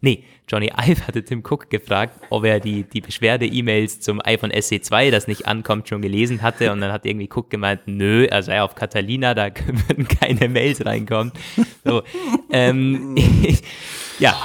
Nee, Johnny Ive hatte Tim Cook gefragt, ob er die, die Beschwerde-E-Mails zum iPhone SE2, das nicht ankommt, schon gelesen hatte. Und dann hat irgendwie Cook gemeint, nö, er sei auf Catalina, da würden keine Mails reinkommen. So, ähm, ja.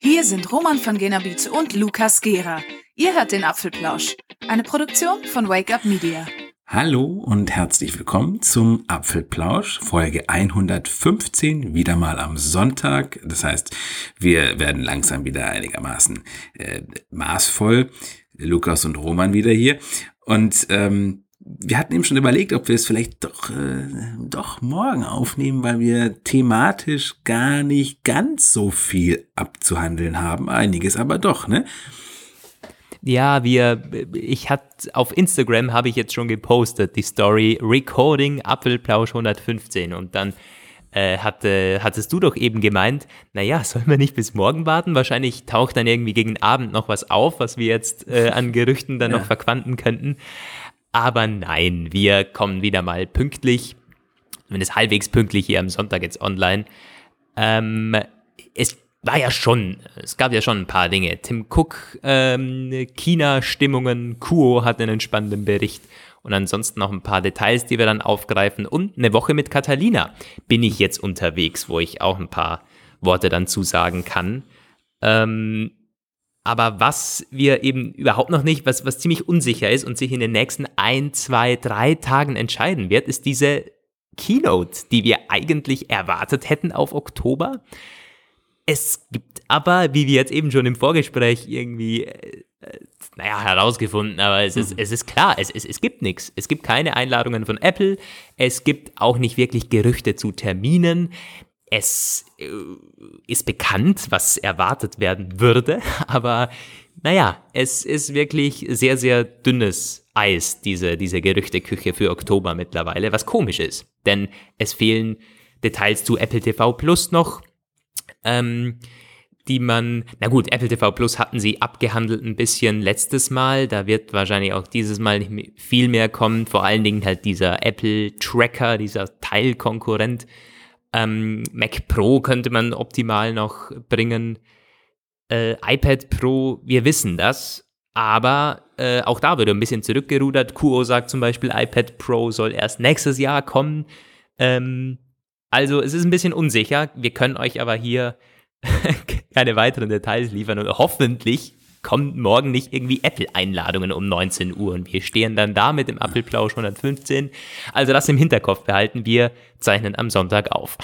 Hier sind Roman von Genabit und Lukas Gera. Ihr hört den Apfelplausch, eine Produktion von Wake Up Media. Hallo und herzlich willkommen zum Apfelplausch, Folge 115, wieder mal am Sonntag. Das heißt, wir werden langsam wieder einigermaßen äh, maßvoll. Lukas und Roman wieder hier. Und ähm, wir hatten eben schon überlegt, ob wir es vielleicht doch, äh, doch morgen aufnehmen, weil wir thematisch gar nicht ganz so viel abzuhandeln haben. Einiges aber doch, ne? Ja, wir, ich hatte auf Instagram habe ich jetzt schon gepostet die Story Recording Apfelplausch 115 und dann äh, hatte, hattest du doch eben gemeint, naja, sollen wir nicht bis morgen warten? Wahrscheinlich taucht dann irgendwie gegen Abend noch was auf, was wir jetzt äh, an Gerüchten dann ja. noch verquanten könnten. Aber nein, wir kommen wieder mal pünktlich, zumindest halbwegs pünktlich hier am Sonntag jetzt online. Ähm, es war ja schon, es gab ja schon ein paar Dinge. Tim Cook, ähm, China-Stimmungen, Kuo hat einen spannenden Bericht und ansonsten noch ein paar Details, die wir dann aufgreifen. Und eine Woche mit Catalina bin ich jetzt unterwegs, wo ich auch ein paar Worte dann zusagen kann. Ähm, aber was wir eben überhaupt noch nicht, was, was ziemlich unsicher ist und sich in den nächsten ein, zwei, drei Tagen entscheiden wird, ist diese Keynote, die wir eigentlich erwartet hätten auf Oktober. Es gibt aber, wie wir jetzt eben schon im Vorgespräch irgendwie, äh, naja, herausgefunden, aber es ist, mhm. es ist klar, es, es, es gibt nichts. Es gibt keine Einladungen von Apple. Es gibt auch nicht wirklich Gerüchte zu Terminen. Es äh, ist bekannt, was erwartet werden würde, aber naja, es ist wirklich sehr, sehr dünnes Eis, diese, diese Gerüchteküche für Oktober mittlerweile, was komisch ist, denn es fehlen Details zu Apple TV Plus noch, ähm, die man, na gut, Apple TV Plus hatten sie abgehandelt ein bisschen letztes Mal, da wird wahrscheinlich auch dieses Mal nicht viel mehr kommen, vor allen Dingen halt dieser Apple Tracker, dieser Teilkonkurrent, ähm, Mac Pro könnte man optimal noch bringen. Äh, iPad Pro, wir wissen das, aber äh, auch da wird ein bisschen zurückgerudert. Kuo sagt zum Beispiel, iPad Pro soll erst nächstes Jahr kommen. Ähm, also es ist ein bisschen unsicher. Wir können euch aber hier keine weiteren Details liefern und hoffentlich kommen morgen nicht irgendwie Apple-Einladungen um 19 Uhr und wir stehen dann da mit dem Apfelplausch 115. Also das im Hinterkopf behalten. Wir zeichnen am Sonntag auf.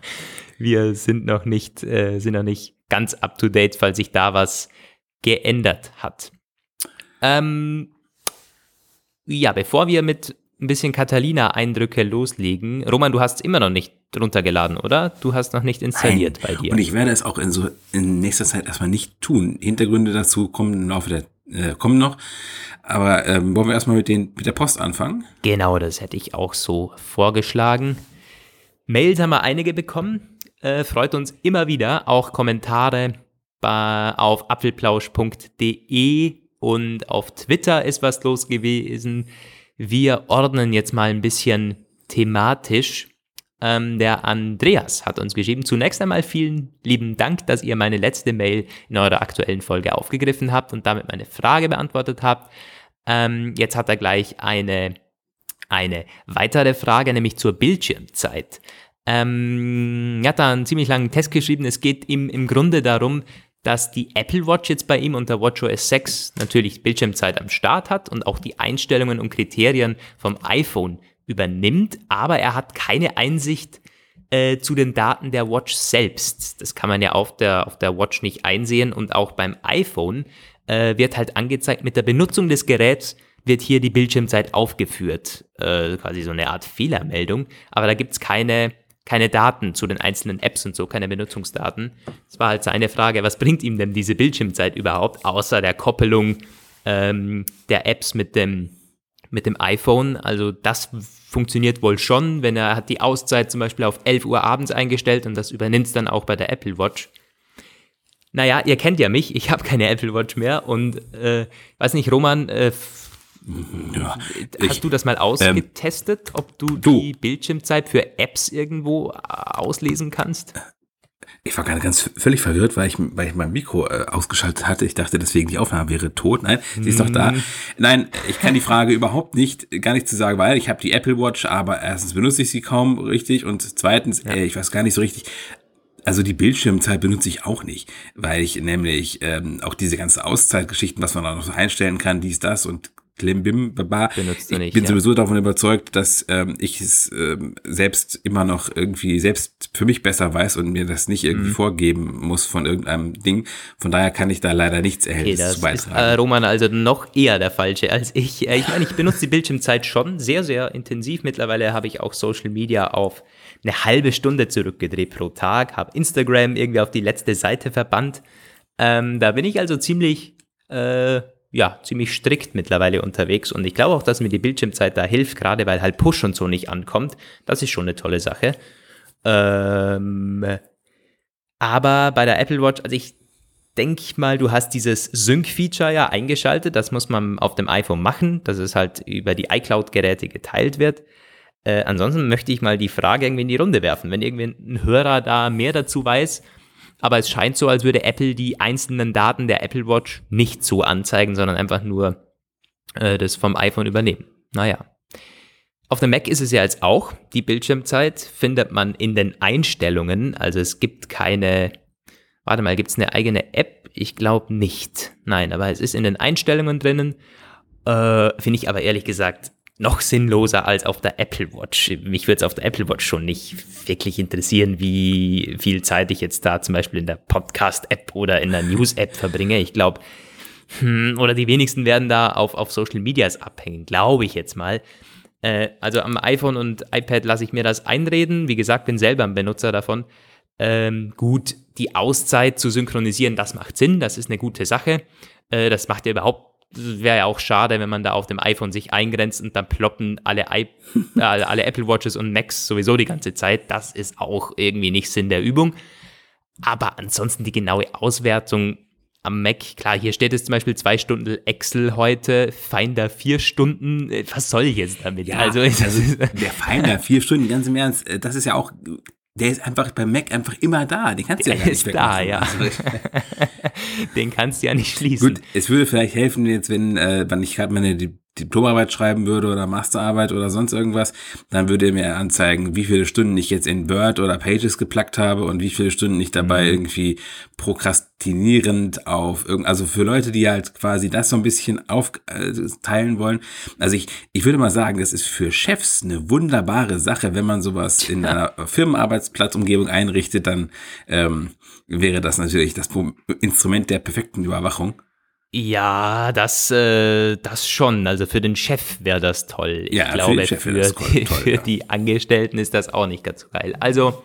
wir sind noch nicht, äh, sind noch nicht ganz up to date, falls sich da was geändert hat. Ähm, ja, bevor wir mit ein bisschen Catalina-Eindrücke loslegen. Roman, du hast es immer noch nicht runtergeladen, oder? Du hast noch nicht installiert Nein. bei dir. Und ich werde es auch in, so, in nächster Zeit erstmal nicht tun. Hintergründe dazu kommen im Laufe der äh, kommen noch. Aber ähm, wollen wir erstmal mit, den, mit der Post anfangen? Genau, das hätte ich auch so vorgeschlagen. Mails haben wir einige bekommen. Äh, freut uns immer wieder. Auch Kommentare bei, auf apfelplausch.de und auf Twitter ist was los gewesen. Wir ordnen jetzt mal ein bisschen thematisch. Ähm, der Andreas hat uns geschrieben. Zunächst einmal vielen lieben Dank, dass ihr meine letzte Mail in eurer aktuellen Folge aufgegriffen habt und damit meine Frage beantwortet habt. Ähm, jetzt hat er gleich eine, eine weitere Frage, nämlich zur Bildschirmzeit. Ähm, er hat da einen ziemlich langen Test geschrieben. Es geht ihm im Grunde darum, dass die Apple Watch jetzt bei ihm unter WatchOS 6 natürlich Bildschirmzeit am Start hat und auch die Einstellungen und Kriterien vom iPhone übernimmt, aber er hat keine Einsicht äh, zu den Daten der Watch selbst. Das kann man ja auf der, auf der Watch nicht einsehen und auch beim iPhone äh, wird halt angezeigt, mit der Benutzung des Geräts wird hier die Bildschirmzeit aufgeführt. Äh, quasi so eine Art Fehlermeldung, aber da gibt es keine keine Daten zu den einzelnen Apps und so, keine Benutzungsdaten. Es war halt seine Frage, was bringt ihm denn diese Bildschirmzeit überhaupt, außer der Koppelung ähm, der Apps mit dem, mit dem iPhone. Also das funktioniert wohl schon, wenn er hat die Auszeit zum Beispiel auf 11 Uhr abends eingestellt und das übernimmt es dann auch bei der Apple Watch. Naja, ihr kennt ja mich, ich habe keine Apple Watch mehr und äh, weiß nicht, Roman, äh, Ja, Hast ich- du das mal ausgetestet, ob du, du. die Bildschirmzeit für Apps irgendwo äh, auslesen kannst? Ich war gerade ganz völlig verwirrt, weil ich, weil ich mein Mikro äh, ausgeschaltet hatte. Ich dachte deswegen, die Aufnahme wäre tot. Nein, sie ist doch da. Nein, ich kann die Frage überhaupt nicht, gar nicht zu sagen, weil ich habe die Apple Watch, aber erstens benutze ich sie kaum richtig und zweitens, äh, ich weiß gar nicht so richtig. Also die Bildschirmzeit benutze ich auch nicht, weil ich nämlich ähm, auch diese ganze Auszeitgeschichten, was man da noch so einstellen kann, dies, das und Klimbim, baba. Benutzt du ich nicht, bin ja. sowieso davon überzeugt, dass ähm, ich es ähm, selbst immer noch irgendwie selbst für mich besser weiß und mir das nicht Mhm. irgendwie vorgeben muss von irgendeinem Ding. Von daher kann ich da leider nichts Okay, Erhellliches das zu ist beitragen. äh, Roman also noch eher der Falsche als ich. Äh, ich meine, ich benutze die Bildschirmzeit schon sehr, sehr intensiv. Mittlerweile habe ich auch Social Media auf eine halbe Stunde zurückgedreht pro Tag, habe Instagram irgendwie auf die letzte Seite verbannt. Ähm, da bin ich also ziemlich, äh, ja, ziemlich strikt mittlerweile unterwegs und ich glaube auch, dass mir die Bildschirmzeit da hilft, gerade weil halt Push und so nicht ankommt. Das ist schon eine tolle Sache. Ähm, aber bei der Apple Watch, also ich denke mal, du hast dieses Sync-Feature ja eingeschaltet. Das muss man auf dem iPhone machen, dass es halt über die iCloud-Geräte geteilt wird. Äh, ansonsten möchte ich mal die Frage irgendwie in die Runde werfen, wenn irgendwie ein Hörer da mehr dazu weiß. Aber es scheint so, als würde Apple die einzelnen Daten der Apple Watch nicht so anzeigen, sondern einfach nur äh, das vom iPhone übernehmen. Naja. Auf dem Mac ist es ja jetzt auch. Die Bildschirmzeit findet man in den Einstellungen. Also es gibt keine, warte mal, gibt es eine eigene App? Ich glaube nicht. Nein, aber es ist in den Einstellungen drinnen. Äh, Finde ich aber ehrlich gesagt noch sinnloser als auf der Apple Watch. Mich würde es auf der Apple Watch schon nicht wirklich interessieren, wie viel Zeit ich jetzt da zum Beispiel in der Podcast-App oder in der News-App verbringe. Ich glaube, hm, oder die wenigsten werden da auf, auf Social Medias abhängen, glaube ich jetzt mal. Äh, also am iPhone und iPad lasse ich mir das einreden. Wie gesagt, bin selber ein Benutzer davon. Ähm, gut, die Auszeit zu synchronisieren, das macht Sinn, das ist eine gute Sache. Äh, das macht ja überhaupt, wäre ja auch schade, wenn man da auf dem iPhone sich eingrenzt und dann ploppen alle, I äh, alle Apple Watches und Macs sowieso die ganze Zeit. Das ist auch irgendwie nicht Sinn der Übung. Aber ansonsten die genaue Auswertung am Mac, klar, hier steht es zum Beispiel zwei Stunden Excel heute, Finder vier Stunden. Äh, Was soll ich jetzt damit? Ja, also, also, der Finder, vier Stunden, ganz im Ernst, äh, das ist ja auch, der ist einfach beim Mac einfach immer da. Den kannst du ja gar nicht ist da, ja. Also, den kannst du ja nicht schließen. Gut, es würde vielleicht helfen, jetzt, wenn, äh, wenn ich gerade meine Di- Diplomarbeit schreiben würde oder Masterarbeit oder sonst irgendwas, dann würde er mir anzeigen, wie viele Stunden ich jetzt in Word oder Pages geplackt habe und wie viele Stunden ich dabei Mhm. irgendwie prokrastinierend auf irgend, also für Leute, die halt quasi das so ein bisschen aufteilen wollen. Also ich, ich würde mal sagen, das ist für Chefs eine wunderbare Sache, wenn man sowas in einer Firmenarbeitsplatzumgebung einrichtet, dann ähm, wäre das natürlich das Instrument der perfekten Überwachung. Ja, das, äh, das schon. Also für den Chef wäre das toll. Ich Ja, für glaube, den Chef für, toll, die, toll, für ja. die Angestellten ist das auch nicht ganz so geil. Also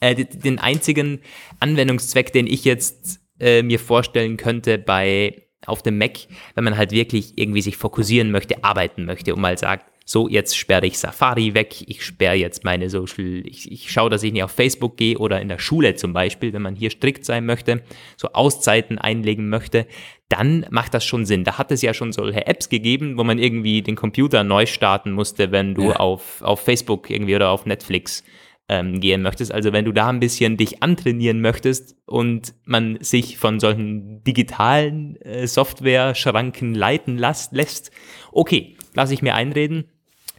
äh, den einzigen Anwendungszweck, den ich jetzt äh, mir vorstellen könnte bei auf dem Mac, wenn man halt wirklich irgendwie sich fokussieren möchte, arbeiten möchte und mal sagt, so, jetzt sperre ich Safari weg, ich sperre jetzt meine Social, ich, ich schaue, dass ich nicht auf Facebook gehe oder in der Schule zum Beispiel, wenn man hier strikt sein möchte, so Auszeiten einlegen möchte, dann macht das schon Sinn. Da hat es ja schon solche Apps gegeben, wo man irgendwie den Computer neu starten musste, wenn du Ja. auf, auf Facebook irgendwie oder auf Netflix ähm, gehen möchtest. Also wenn du da ein bisschen dich antrainieren möchtest und man sich von solchen digitalen äh, Software-Schranken leiten las lässt, okay, lasse ich mir einreden.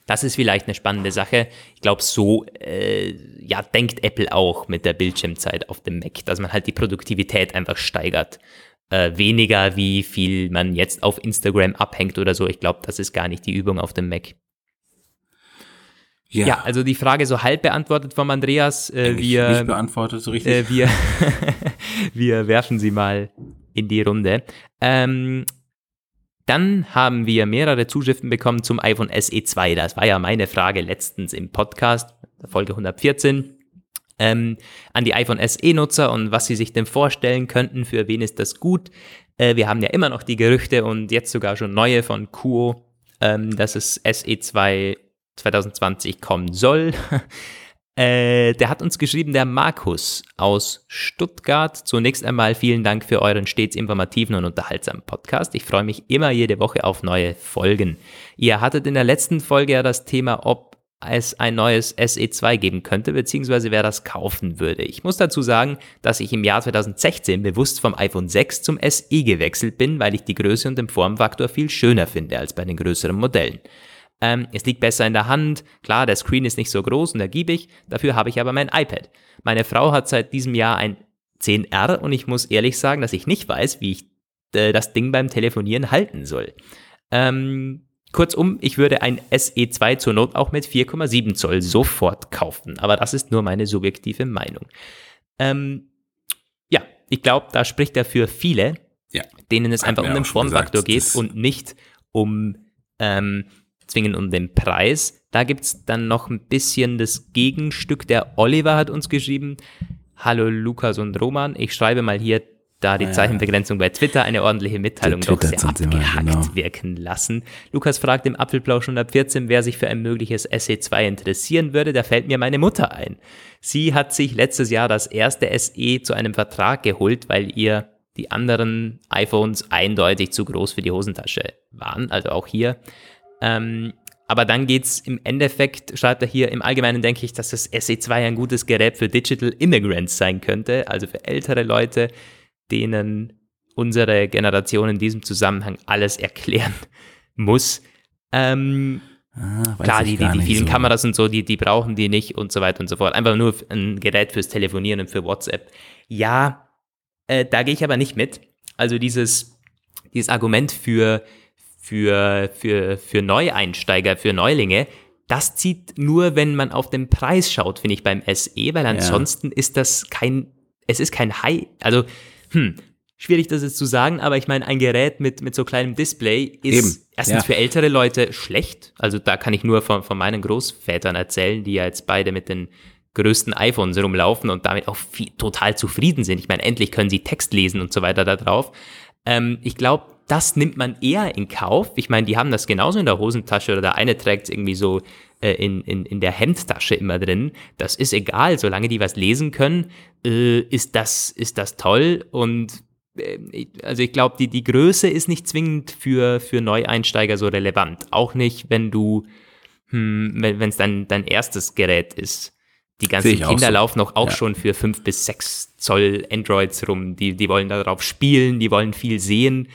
Das ist vielleicht eine spannende Sache. Ich glaube, so äh, ja, denkt Apple auch mit der Bildschirmzeit auf dem Mac, dass man halt die Produktivität einfach steigert. Äh, weniger, wie viel man jetzt auf Instagram abhängt oder so. Ich glaube, das ist gar nicht die Übung auf dem Mac. Ja, Ja, also die Frage so halb beantwortet vom Andreas. Äh, wir, nicht beantwortet so richtig. äh, wir, wir werfen sie mal in die Runde. Ähm, dann haben wir mehrere Zuschriften bekommen zum iPhone SE 2. Das war ja meine Frage letztens im Podcast, Folge 114. Ähm, an die iPhone SE-Nutzer und was sie sich denn vorstellen könnten, für wen ist das gut. Äh, wir haben ja immer noch die Gerüchte und jetzt sogar schon neue von Kuo, ähm, dass es SE 2 2020 kommen soll. Äh, der hat uns geschrieben, der Markus aus Stuttgart. Zunächst einmal vielen Dank für euren stets informativen und unterhaltsamen Podcast. Ich freue mich immer jede Woche auf neue Folgen. Ihr hattet in der letzten Folge ja das Thema, ob es ein neues SE2 geben könnte, beziehungsweise wer das kaufen würde. Ich muss dazu sagen, dass ich im Jahr 2016 bewusst vom iPhone 6 zum SE gewechselt bin, weil ich die Größe und den Formfaktor viel schöner finde als bei den größeren Modellen. Ähm, es liegt besser in der Hand. Klar, der Screen ist nicht so groß und ergiebig. Dafür habe ich aber mein iPad. Meine Frau hat seit diesem Jahr ein 10R und ich muss ehrlich sagen, dass ich nicht weiß, wie ich äh, das Ding beim Telefonieren halten soll. Ähm, kurzum, ich würde ein SE2 zur Not auch mit 4,7 Zoll sofort kaufen. Aber das ist nur meine subjektive Meinung. Ähm, ja, ich glaube, da spricht er für viele, ja. denen es Hat einfach um den Formfaktor geht und nicht um ähm, zwingend um den Preis. Da gibt es dann noch ein bisschen das Gegenstück. Der Oliver hat uns geschrieben, Hallo Lukas und Roman, ich schreibe mal hier, da die ah, Zeichenbegrenzung bei Twitter eine ordentliche Mitteilung doch sehr abgehackt genau. wirken lassen. Lukas fragt im Apfelplausch 114, wer sich für ein mögliches SE2 interessieren würde. Da fällt mir meine Mutter ein. Sie hat sich letztes Jahr das erste SE zu einem Vertrag geholt, weil ihr die anderen iPhones eindeutig zu groß für die Hosentasche waren. Also auch hier ähm, aber dann geht es im Endeffekt, schreibt er hier, im Allgemeinen denke ich, dass das SE2 ein gutes Gerät für Digital Immigrants sein könnte, also für ältere Leute, denen unsere Generation in diesem Zusammenhang alles erklären muss. Ähm, ah, klar, die, die, die vielen so. Kameras und so, die, die brauchen die nicht und so weiter und so fort. Einfach nur ein Gerät fürs Telefonieren und für WhatsApp. Ja, äh, da gehe ich aber nicht mit. Also dieses, dieses Argument für für, für, für Neueinsteiger, für Neulinge, das zieht nur, wenn man auf den Preis schaut, finde ich, beim SE, weil ansonsten ja. ist das kein, es ist kein High, also, hm, schwierig das jetzt zu sagen, aber ich meine, ein Gerät mit, mit so kleinem Display ist Eben. erstens ja. für ältere Leute schlecht. Also da kann ich nur von, von meinen Großvätern erzählen, die ja jetzt beide mit den größten iPhones rumlaufen und damit auch viel, total zufrieden sind. Ich meine, endlich können sie Text lesen und so weiter da drauf. Ähm, ich glaube, das nimmt man eher in Kauf. Ich meine, die haben das genauso in der Hosentasche oder der eine trägt es irgendwie so äh, in, in, in der Hemdtasche immer drin. Das ist egal, solange die was lesen können, äh, ist, das, ist das toll. Und äh, also ich glaube, die, die Größe ist nicht zwingend für, für Neueinsteiger so relevant. Auch nicht, wenn du, hm, wenn es dein, dein erstes Gerät ist. Die ganzen Kinder so. laufen auch, auch ja. schon für fünf bis sechs Zoll Androids rum. Die, die wollen darauf spielen, die wollen viel sehen.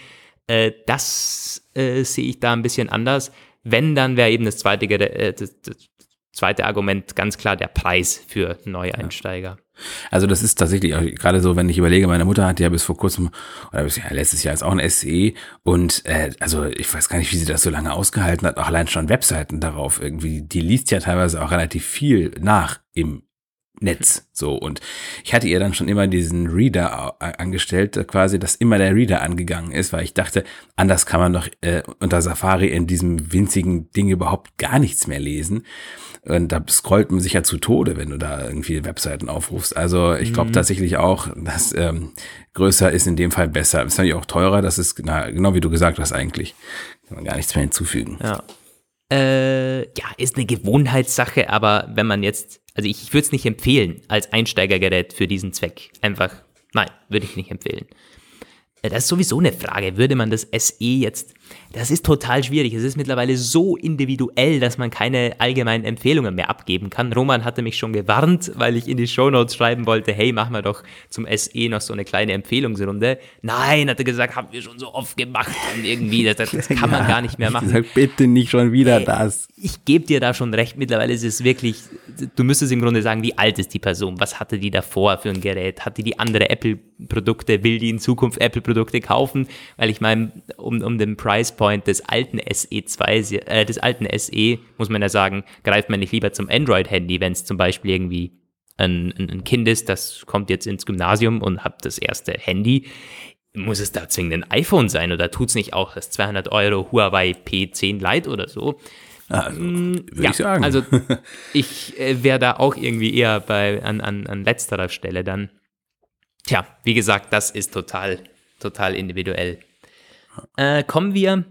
Äh, das äh, sehe ich da ein bisschen anders. Wenn, dann wäre eben das zweite, äh, das, das zweite Argument ganz klar der Preis für Neueinsteiger. Ja. Also das ist tatsächlich gerade so, wenn ich überlege, meine Mutter hat ja bis vor kurzem oder bis ja, letztes Jahr ist auch ein SE und äh, also ich weiß gar nicht, wie sie das so lange ausgehalten hat, auch allein schon Webseiten darauf irgendwie, die liest ja teilweise auch relativ viel nach im Netz. So. Und ich hatte ihr dann schon immer diesen Reader angestellt, quasi, dass immer der Reader angegangen ist, weil ich dachte, anders kann man doch äh, unter Safari in diesem winzigen Ding überhaupt gar nichts mehr lesen. Und da scrollt man sich ja zu Tode, wenn du da irgendwie Webseiten aufrufst. Also ich glaube mhm. tatsächlich auch, dass ähm, größer ist in dem Fall besser. Ist natürlich auch teurer, das ist na, genau wie du gesagt hast eigentlich. Kann man gar nichts mehr hinzufügen. Ja. Äh, ja, ist eine Gewohnheitssache, aber wenn man jetzt also ich, ich würde es nicht empfehlen als Einsteigergerät für diesen Zweck. Einfach, nein, würde ich nicht empfehlen. Äh, das ist sowieso eine Frage. Würde man das SE jetzt das ist total schwierig. Es ist mittlerweile so individuell, dass man keine allgemeinen Empfehlungen mehr abgeben kann. Roman hatte mich schon gewarnt, weil ich in die Shownotes schreiben wollte, hey, mach mal doch zum SE noch so eine kleine Empfehlungsrunde. Nein, hat er gesagt, haben wir schon so oft gemacht und irgendwie, das, das kann man ja, gar nicht mehr machen. Sag bitte nicht schon wieder hey, das. Ich gebe dir da schon recht. Mittlerweile ist es wirklich, du müsstest im Grunde sagen, wie alt ist die Person? Was hatte die davor für ein Gerät? Hatte die andere Apple-Produkte? Will die in Zukunft Apple-Produkte kaufen? Weil ich meine, um, um den Price Point Point des alten SE2, äh, des alten SE, muss man ja sagen, greift man nicht lieber zum Android-Handy, wenn es zum Beispiel irgendwie ein, ein, ein, Kind ist, das kommt jetzt ins Gymnasium und hat das erste Handy. Muss es da zwingend ein iPhone sein oder tut es nicht auch das 200 Euro Huawei P10 Lite oder so? Also, mm, würde ja, ich sagen. Also ich äh, wäre da auch irgendwie eher bei, an, an, an letzterer Stelle dann. Tja, wie gesagt, das ist total, total individuell. Äh, kommen wir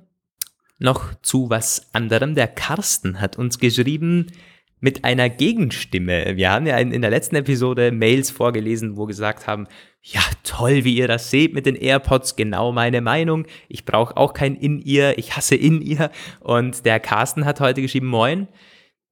noch zu was anderem. Der Carsten hat uns geschrieben, mit einer Gegenstimme. Wir haben ja in, der letzten Episode Mails vorgelesen, wo gesagt haben, ja, toll, wie ihr das seht mit den AirPods, genau meine Meinung. Ich brauche auch kein In-Ear, ich hasse In-Ear. Und der Carsten hat heute geschrieben, moin.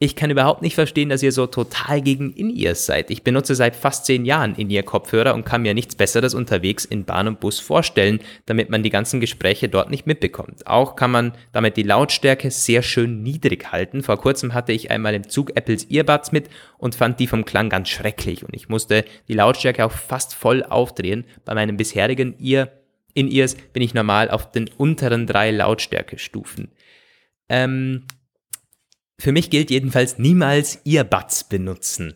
Ich kann überhaupt nicht verstehen, dass ihr so total gegen In-Ears seid. Ich benutze seit fast zehn Jahren In-Ear-Kopfhörer und kann mir nichts Besseres unterwegs in Bahn und Bus vorstellen, damit man die ganzen Gespräche dort nicht mitbekommt. Auch kann man damit die Lautstärke sehr schön niedrig halten. Vor kurzem hatte ich einmal im Zug Apples Earbuds mit und fand die vom Klang ganz schrecklich und ich musste die Lautstärke auch fast voll aufdrehen. Bei meinem bisherigen Ear In-Ears bin ich normal auf den unteren drei Lautstärkestufen. Ähm, für mich gilt jedenfalls niemals Earbuds benutzen.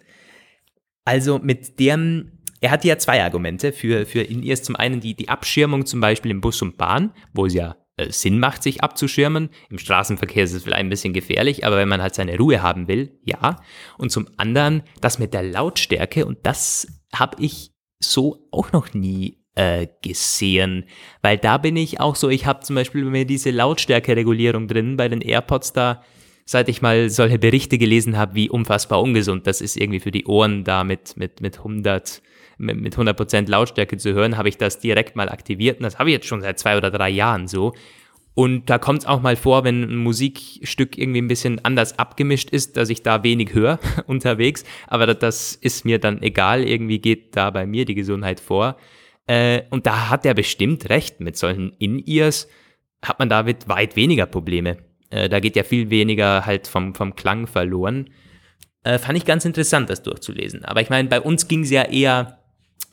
Also mit dem, er hat ja zwei Argumente für, für In-Ears. Zum einen die, die Abschirmung zum Beispiel im Bus und Bahn, wo es ja äh, Sinn macht, sich abzuschirmen. Im Straßenverkehr ist es vielleicht ein bisschen gefährlich, aber wenn man halt seine Ruhe haben will, ja. Und zum anderen das mit der Lautstärke und das habe ich so auch noch nie äh, gesehen, weil da bin ich auch so, ich habe zum Beispiel mir diese Lautstärkeregulierung drin bei den AirPods da seit ich mal solche Berichte gelesen habe, wie unfassbar ungesund das ist, irgendwie für die Ohren da mit, mit, mit 100 mit, mit 100% Lautstärke zu hören, habe ich das direkt mal aktiviert und das habe ich jetzt schon seit zwei oder drei Jahren so. Und da kommt es auch mal vor, wenn ein Musikstück irgendwie ein bisschen anders abgemischt ist, dass ich da wenig höre unterwegs. Aber das ist mir dann egal. Irgendwie geht da bei mir die Gesundheit vor. Äh, und da hat er bestimmt recht. Mit solchen In-Ears hat man damit weit weniger Probleme. Äh, da geht ja viel weniger halt vom, vom Klang verloren. Äh, fand ich ganz interessant, das durchzulesen. Aber ich meine, bei uns ging es ja eher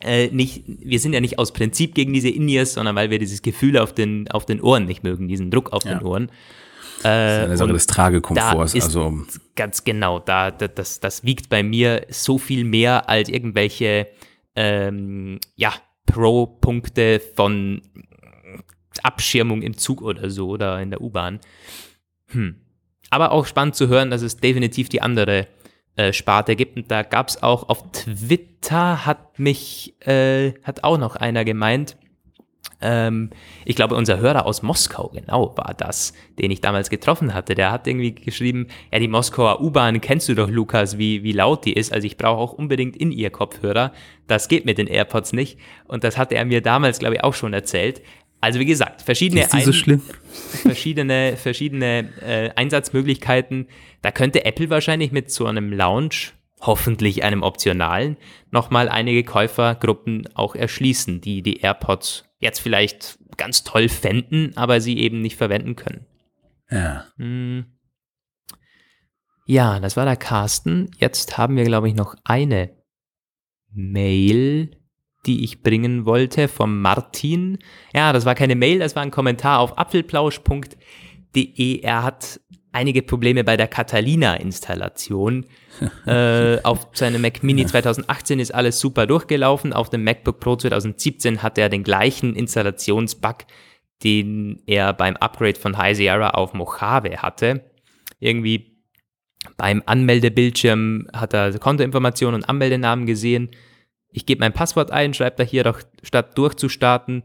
äh, nicht, wir sind ja nicht aus Prinzip gegen diese In-Ears, sondern weil wir dieses Gefühl auf den, auf den Ohren nicht mögen, diesen Druck auf ja. den Ohren. Äh, das ist eine Sache des Tragekomforts. also ganz genau, da, da, das, das wiegt bei mir so viel mehr als irgendwelche ähm, ja, Pro-Punkte von Abschirmung im Zug oder so oder in der U-Bahn. Hm. Aber auch spannend zu hören, dass es definitiv die andere äh, Sparte gibt. Und da gab es auch auf Twitter, hat mich, äh, hat auch noch einer gemeint, ähm, ich glaube, unser Hörer aus Moskau, genau, war das, den ich damals getroffen hatte. Der hat irgendwie geschrieben, ja, die Moskauer U-Bahn kennst du doch, Lukas, wie, wie laut die ist. Also ich brauche auch unbedingt in ihr Kopfhörer. Das geht mit den AirPods nicht. Und das hatte er mir damals, glaube ich, auch schon erzählt. Also wie gesagt, verschiedene, so verschiedene, verschiedene äh, Einsatzmöglichkeiten. Da könnte Apple wahrscheinlich mit so einem Launch, hoffentlich einem optionalen, nochmal einige Käufergruppen auch erschließen, die die AirPods jetzt vielleicht ganz toll fänden, aber sie eben nicht verwenden können. Ja. Hm. Ja, das war der Carsten. Jetzt haben wir, glaube ich, noch eine Mail die ich bringen wollte, vom Martin. Ja, das war keine Mail, das war ein Kommentar auf apfelplausch.de. Er hat einige Probleme bei der Catalina-Installation. äh, auf seinem Mac Mini 2018 ist alles super durchgelaufen. Auf dem MacBook Pro 2017 hatte er den gleichen Installationsbug, den er beim Upgrade von High Sierra auf Mojave hatte. Irgendwie beim Anmeldebildschirm hat er Kontoinformationen und Anmeldenamen gesehen ich gebe mein Passwort ein, schreibe da hier doch, statt durchzustarten,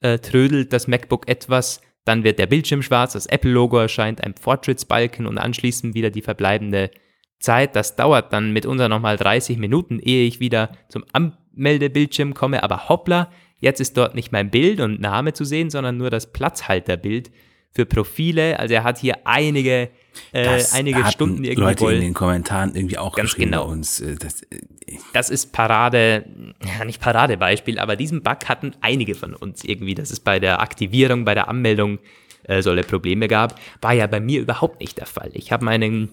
äh, trödelt das MacBook etwas, dann wird der Bildschirm schwarz, das Apple-Logo erscheint, ein Fortschrittsbalken und anschließend wieder die verbleibende Zeit. Das dauert dann mitunter nochmal 30 Minuten, ehe ich wieder zum Anmeldebildschirm komme, aber hoppla, jetzt ist dort nicht mein Bild und Name zu sehen, sondern nur das Platzhalterbild für Profile. Also er hat hier einige, äh, einige Stunden irgendwie. Leute in den Kommentaren irgendwie auch ganz genau. uns. Äh, das, äh, das ist Parade, ja nicht Paradebeispiel, aber diesen Bug hatten einige von uns irgendwie, dass es bei der Aktivierung, bei der Anmeldung äh, solche Probleme gab. War ja bei mir überhaupt nicht der Fall. Ich habe meinen,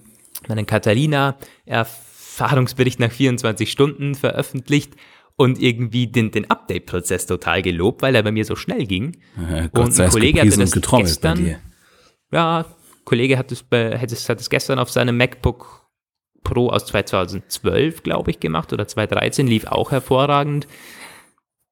meinen Catalina Erfahrungsbericht nach 24 Stunden veröffentlicht und irgendwie den, den Update-Prozess total gelobt, weil er bei mir so schnell ging. Ja, Gott und ein Kollege hatte das gestern, ja, Kollege hat es, hat, es, hat es gestern auf seinem MacBook Pro aus 2012, glaube ich, gemacht oder 2013, lief auch hervorragend.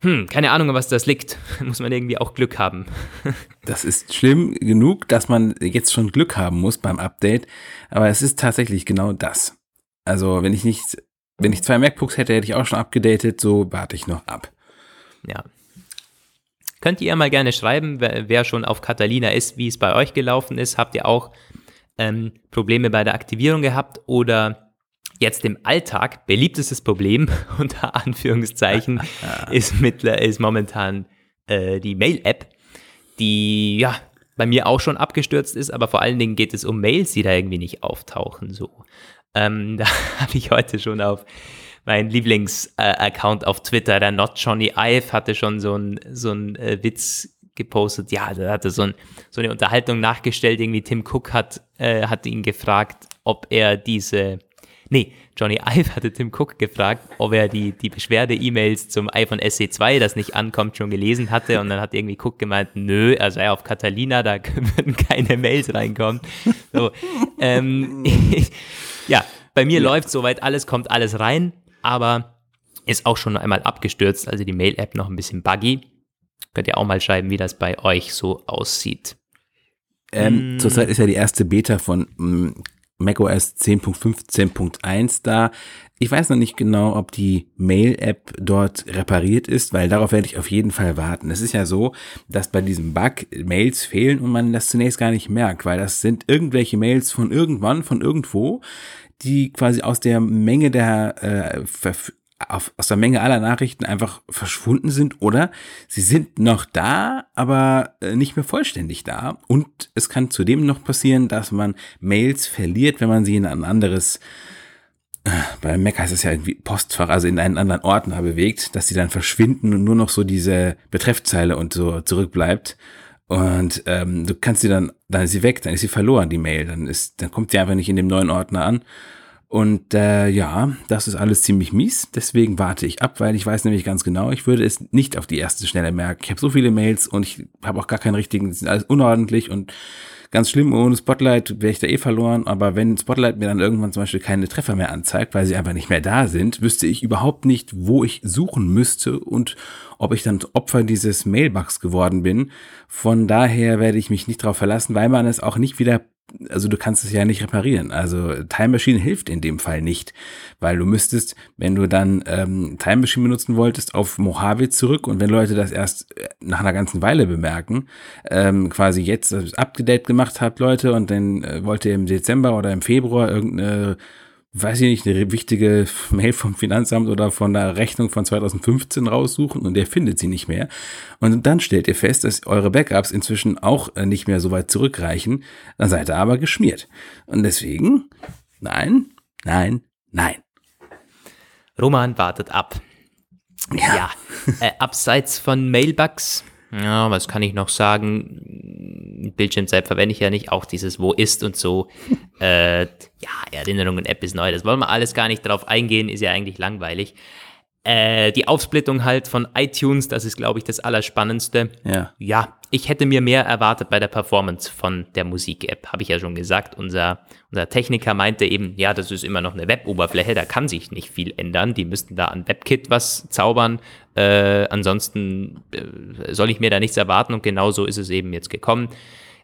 Hm, keine Ahnung, was das liegt. Muss man irgendwie auch Glück haben. das ist schlimm genug, dass man jetzt schon Glück haben muss beim Update, aber es ist tatsächlich genau das. Also, wenn ich nicht wenn ich zwei MacBooks hätte, hätte ich auch schon abgedatet, so warte ich noch ab. Ja. Könnt ihr mal gerne schreiben, wer, wer schon auf Catalina ist, wie es bei euch gelaufen ist. Habt ihr auch ähm, Probleme bei der Aktivierung gehabt oder Jetzt im Alltag, beliebtestes Problem unter Anführungszeichen, ist, mit, ist momentan äh, die Mail-App, die ja bei mir auch schon abgestürzt ist, aber vor allen Dingen geht es um Mails, die da irgendwie nicht auftauchen. So, ähm, da habe ich heute schon auf mein Lieblings-Account auf Twitter, der Not Johnny Ive, hatte schon so einen so äh, Witz gepostet. Ja, da hatte so, ein, so eine Unterhaltung nachgestellt. Irgendwie Tim Cook hat, äh, hat ihn gefragt, ob er diese Nee, Johnny Ive hatte Tim Cook gefragt, ob er die, die Beschwerde-E-Mails zum iPhone SE2, das nicht ankommt, schon gelesen hatte. Und dann hat irgendwie Cook gemeint, nö, also er auf Catalina, da würden keine Mails reinkommen. So, ähm, ja, bei mir ja. läuft soweit alles, kommt alles rein, aber ist auch schon einmal abgestürzt, also die Mail-App noch ein bisschen buggy. Könnt ihr auch mal schreiben, wie das bei euch so aussieht. Ähm, mm. Zurzeit ist ja die erste Beta von mm, macOS 10.15.1 da. Ich weiß noch nicht genau, ob die Mail-App dort repariert ist, weil darauf werde ich auf jeden Fall warten. Es ist ja so, dass bei diesem Bug Mails fehlen und man das zunächst gar nicht merkt, weil das sind irgendwelche Mails von irgendwann, von irgendwo, die quasi aus der Menge der äh, auf, aus der Menge aller Nachrichten einfach verschwunden sind oder sie sind noch da, aber äh, nicht mehr vollständig da. Und es kann zudem noch passieren, dass man Mails verliert, wenn man sie in ein anderes, bei Mac heißt es ja irgendwie Postfach, also in einen anderen Ordner bewegt, dass sie dann verschwinden und nur noch so diese Betreffzeile und so zurückbleibt. Und ähm, du kannst sie dann, dann ist sie weg, dann ist sie verloren, die Mail. Dann ist, dann kommt sie einfach nicht in dem neuen Ordner an. Und äh, ja, das ist alles ziemlich mies. Deswegen warte ich ab, weil ich weiß nämlich ganz genau, ich würde es nicht auf die erste Schnelle merken. Ich habe so viele Mails und ich habe auch gar keinen richtigen, sind alles unordentlich und ganz schlimm. Ohne Spotlight wäre ich da eh verloren. Aber wenn Spotlight mir dann irgendwann zum Beispiel keine Treffer mehr anzeigt, weil sie einfach nicht mehr da sind, wüsste ich überhaupt nicht, wo ich suchen müsste und ob ich dann Opfer dieses Mailbugs geworden bin. Von daher werde ich mich nicht darauf verlassen, weil man es auch nicht wieder also du kannst es ja nicht reparieren. Also Time Machine hilft in dem Fall nicht, weil du müsstest, wenn du dann ähm, Time Machine benutzen wolltest, auf Mojave zurück und wenn Leute das erst äh, nach einer ganzen Weile bemerken, ähm, quasi jetzt das Update gemacht habt, Leute, und dann äh, wollt ihr im Dezember oder im Februar irgendeine weiß ich nicht, eine wichtige Mail vom Finanzamt oder von der Rechnung von 2015 raussuchen und der findet sie nicht mehr. Und dann stellt ihr fest, dass eure Backups inzwischen auch äh, nicht mehr so weit zurückreichen. Dann seid ihr aber geschmiert. Und deswegen, nein, nein, nein. Roman wartet ab. Ja, ja äh, abseits von Mailbugs ja, was kann ich noch sagen? Bildschirmzeit verwende ich ja nicht, auch dieses Wo ist und so. äh, ja, Erinnerungen, App ist neu, das wollen wir alles gar nicht drauf eingehen, ist ja eigentlich langweilig. Äh, die Aufsplittung halt von iTunes, das ist, glaube ich, das Allerspannendste. Ja. Ja, ich hätte mir mehr erwartet bei der Performance von der Musik-App, habe ich ja schon gesagt. Unser, unser Techniker meinte eben, ja, das ist immer noch eine Web-Oberfläche, da kann sich nicht viel ändern. Die müssten da an WebKit was zaubern. Äh, ansonsten äh, soll ich mir da nichts erwarten und genau so ist es eben jetzt gekommen.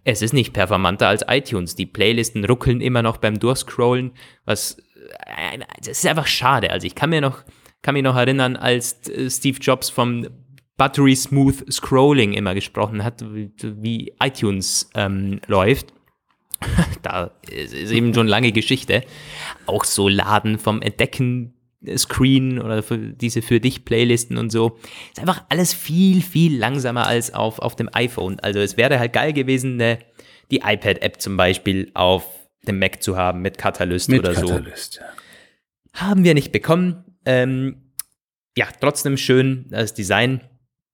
Es ist nicht performanter als iTunes. Die Playlisten ruckeln immer noch beim Durchscrollen, was äh, das ist einfach schade. Also ich kann mir noch kann mich noch erinnern, als äh, Steve Jobs vom Buttery Smooth Scrolling immer gesprochen hat, wie, iTunes ähm, läuft. da ist, ist eben schon lange Geschichte. Auch so Laden vom Entdecken Screen oder für diese für dich Playlisten und so. Ist einfach alles viel, viel langsamer als auf, auf dem iPhone. Also es wäre halt geil gewesen, ne, die iPad-App zum Beispiel auf dem Mac zu haben mit Catalyst mit oder Catalyst, so. Ja. Haben wir nicht bekommen. Ähm, ja, trotzdem schön, das Design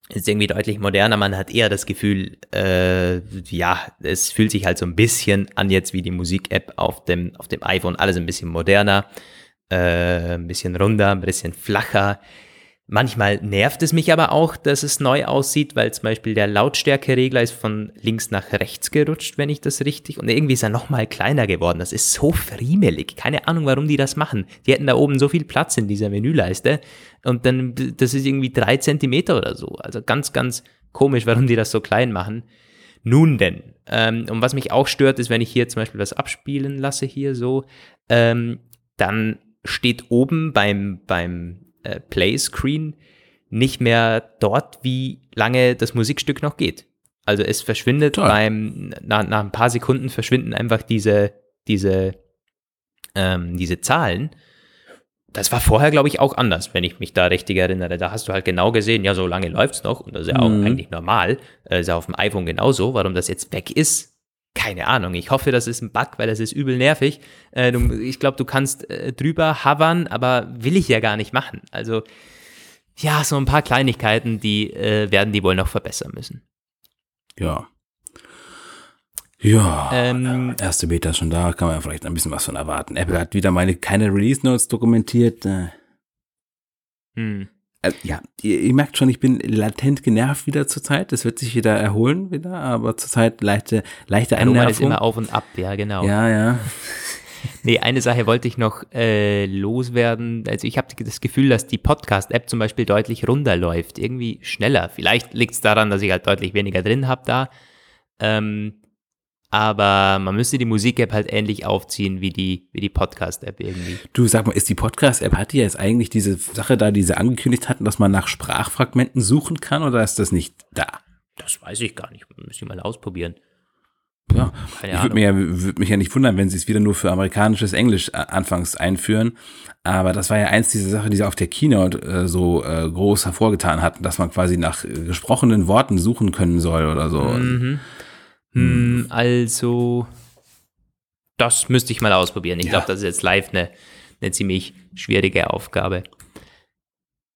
ist irgendwie deutlich moderner. Man hat eher das Gefühl, äh, ja, es fühlt sich halt so ein bisschen an jetzt wie die Musik-App auf dem, auf dem iPhone. Alles ein bisschen moderner, äh, ein bisschen runder, ein bisschen flacher. Manchmal nervt es mich aber auch, dass es neu aussieht, weil zum Beispiel der Lautstärkeregler ist von links nach rechts gerutscht, wenn ich das richtig. Und irgendwie ist er nochmal kleiner geworden. Das ist so friemelig. Keine Ahnung, warum die das machen. Die hätten da oben so viel Platz in dieser Menüleiste. Und dann, das ist irgendwie drei Zentimeter oder so. Also ganz, ganz komisch, warum die das so klein machen. Nun denn. Ähm, und was mich auch stört, ist, wenn ich hier zum Beispiel was abspielen lasse, hier so, ähm, dann steht oben beim, beim äh, Play-Screen nicht mehr dort, wie lange das Musikstück noch geht. Also es verschwindet Toll. beim, nach, nach ein paar Sekunden verschwinden einfach diese, diese, ähm, diese Zahlen. das war vorher, glaube ich, auch anders, wenn ich mich da richtig erinnere. Da hast du halt genau gesehen, ja, so lange läuft's noch und das ist ja auch Mhm. eigentlich normal. Äh, ist ja auf dem iPhone genauso. Warum das jetzt weg ist, keine Ahnung. Ich hoffe, das ist ein Bug, weil das ist übel nervig. Äh, du, ich glaube, du kannst äh, drüber hovern, aber will ich ja gar nicht machen. Also, ja, so ein paar Kleinigkeiten, die äh, werden die wohl noch verbessern müssen. Ja. Ja, Ähm, erste Beta ist schon da, kann man ja vielleicht ein bisschen was von erwarten. Apple hat wieder meine keine Release Notes dokumentiert. Äh, Hm. Äh, ja, ihr, ihr merkt schon, ich bin latent genervt wieder zurzeit. Das wird sich wieder erholen wieder, aber zurzeit leichte, leichte Der Roman ist immer auf und ab, ja, genau. Ja, ja. Nee, eine Sache wollte ich noch äh, loswerden. Also ich habe das Gefühl, dass die Podcast-App zum Beispiel deutlich runterläuft, irgendwie schneller. Vielleicht liegt es daran, dass ich halt deutlich weniger drin habe da. Ähm, aber man müsste die Musik-App halt ähnlich aufziehen wie die, wie die Podcast-App irgendwie. Du sag mal, ist die Podcast-App, hat die jetzt eigentlich diese Sache da, die sie angekündigt hatten, dass man nach Sprachfragmenten suchen kann oder ist das nicht da? Das weiß ich gar nicht. Müsste ich mal ausprobieren. Ja, Keine ich würde mich, ja, würd mich ja nicht wundern, wenn sie es wieder nur für amerikanisches Englisch äh, anfangs einführen. Aber das war ja eins dieser Sachen, die sie auf der Keynote äh, so äh, groß hervorgetan hatten, dass man quasi nach äh, gesprochenen Worten suchen können soll oder so. Mhm. Hm, also, das müsste ich mal ausprobieren. Ich Ja. glaube, das ist jetzt live eine, eine ziemlich schwierige Aufgabe.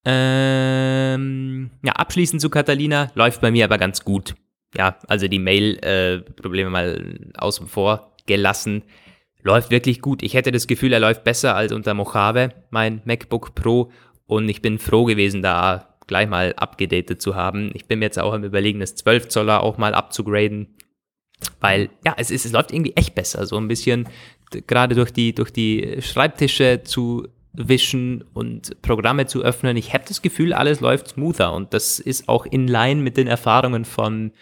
Ähm, ja, abschließend zu Catalina läuft bei mir aber ganz gut. Ja, also die Mail-Probleme mal außen vor gelassen. Läuft wirklich gut. Ich hätte das Gefühl, er läuft besser als unter Mojave, mein MacBook Pro. Und ich bin froh gewesen, da gleich mal abgedatet zu haben. Ich bin mir jetzt auch am überlegen, das 12 Zoller auch mal abzugraden. Weil, ja, es, ist, es läuft irgendwie echt besser. So ein bisschen gerade durch die, durch die Schreibtische zu wischen und Programme zu öffnen. Ich habe das Gefühl, alles läuft smoother. Und das ist auch in line mit den Erfahrungen von,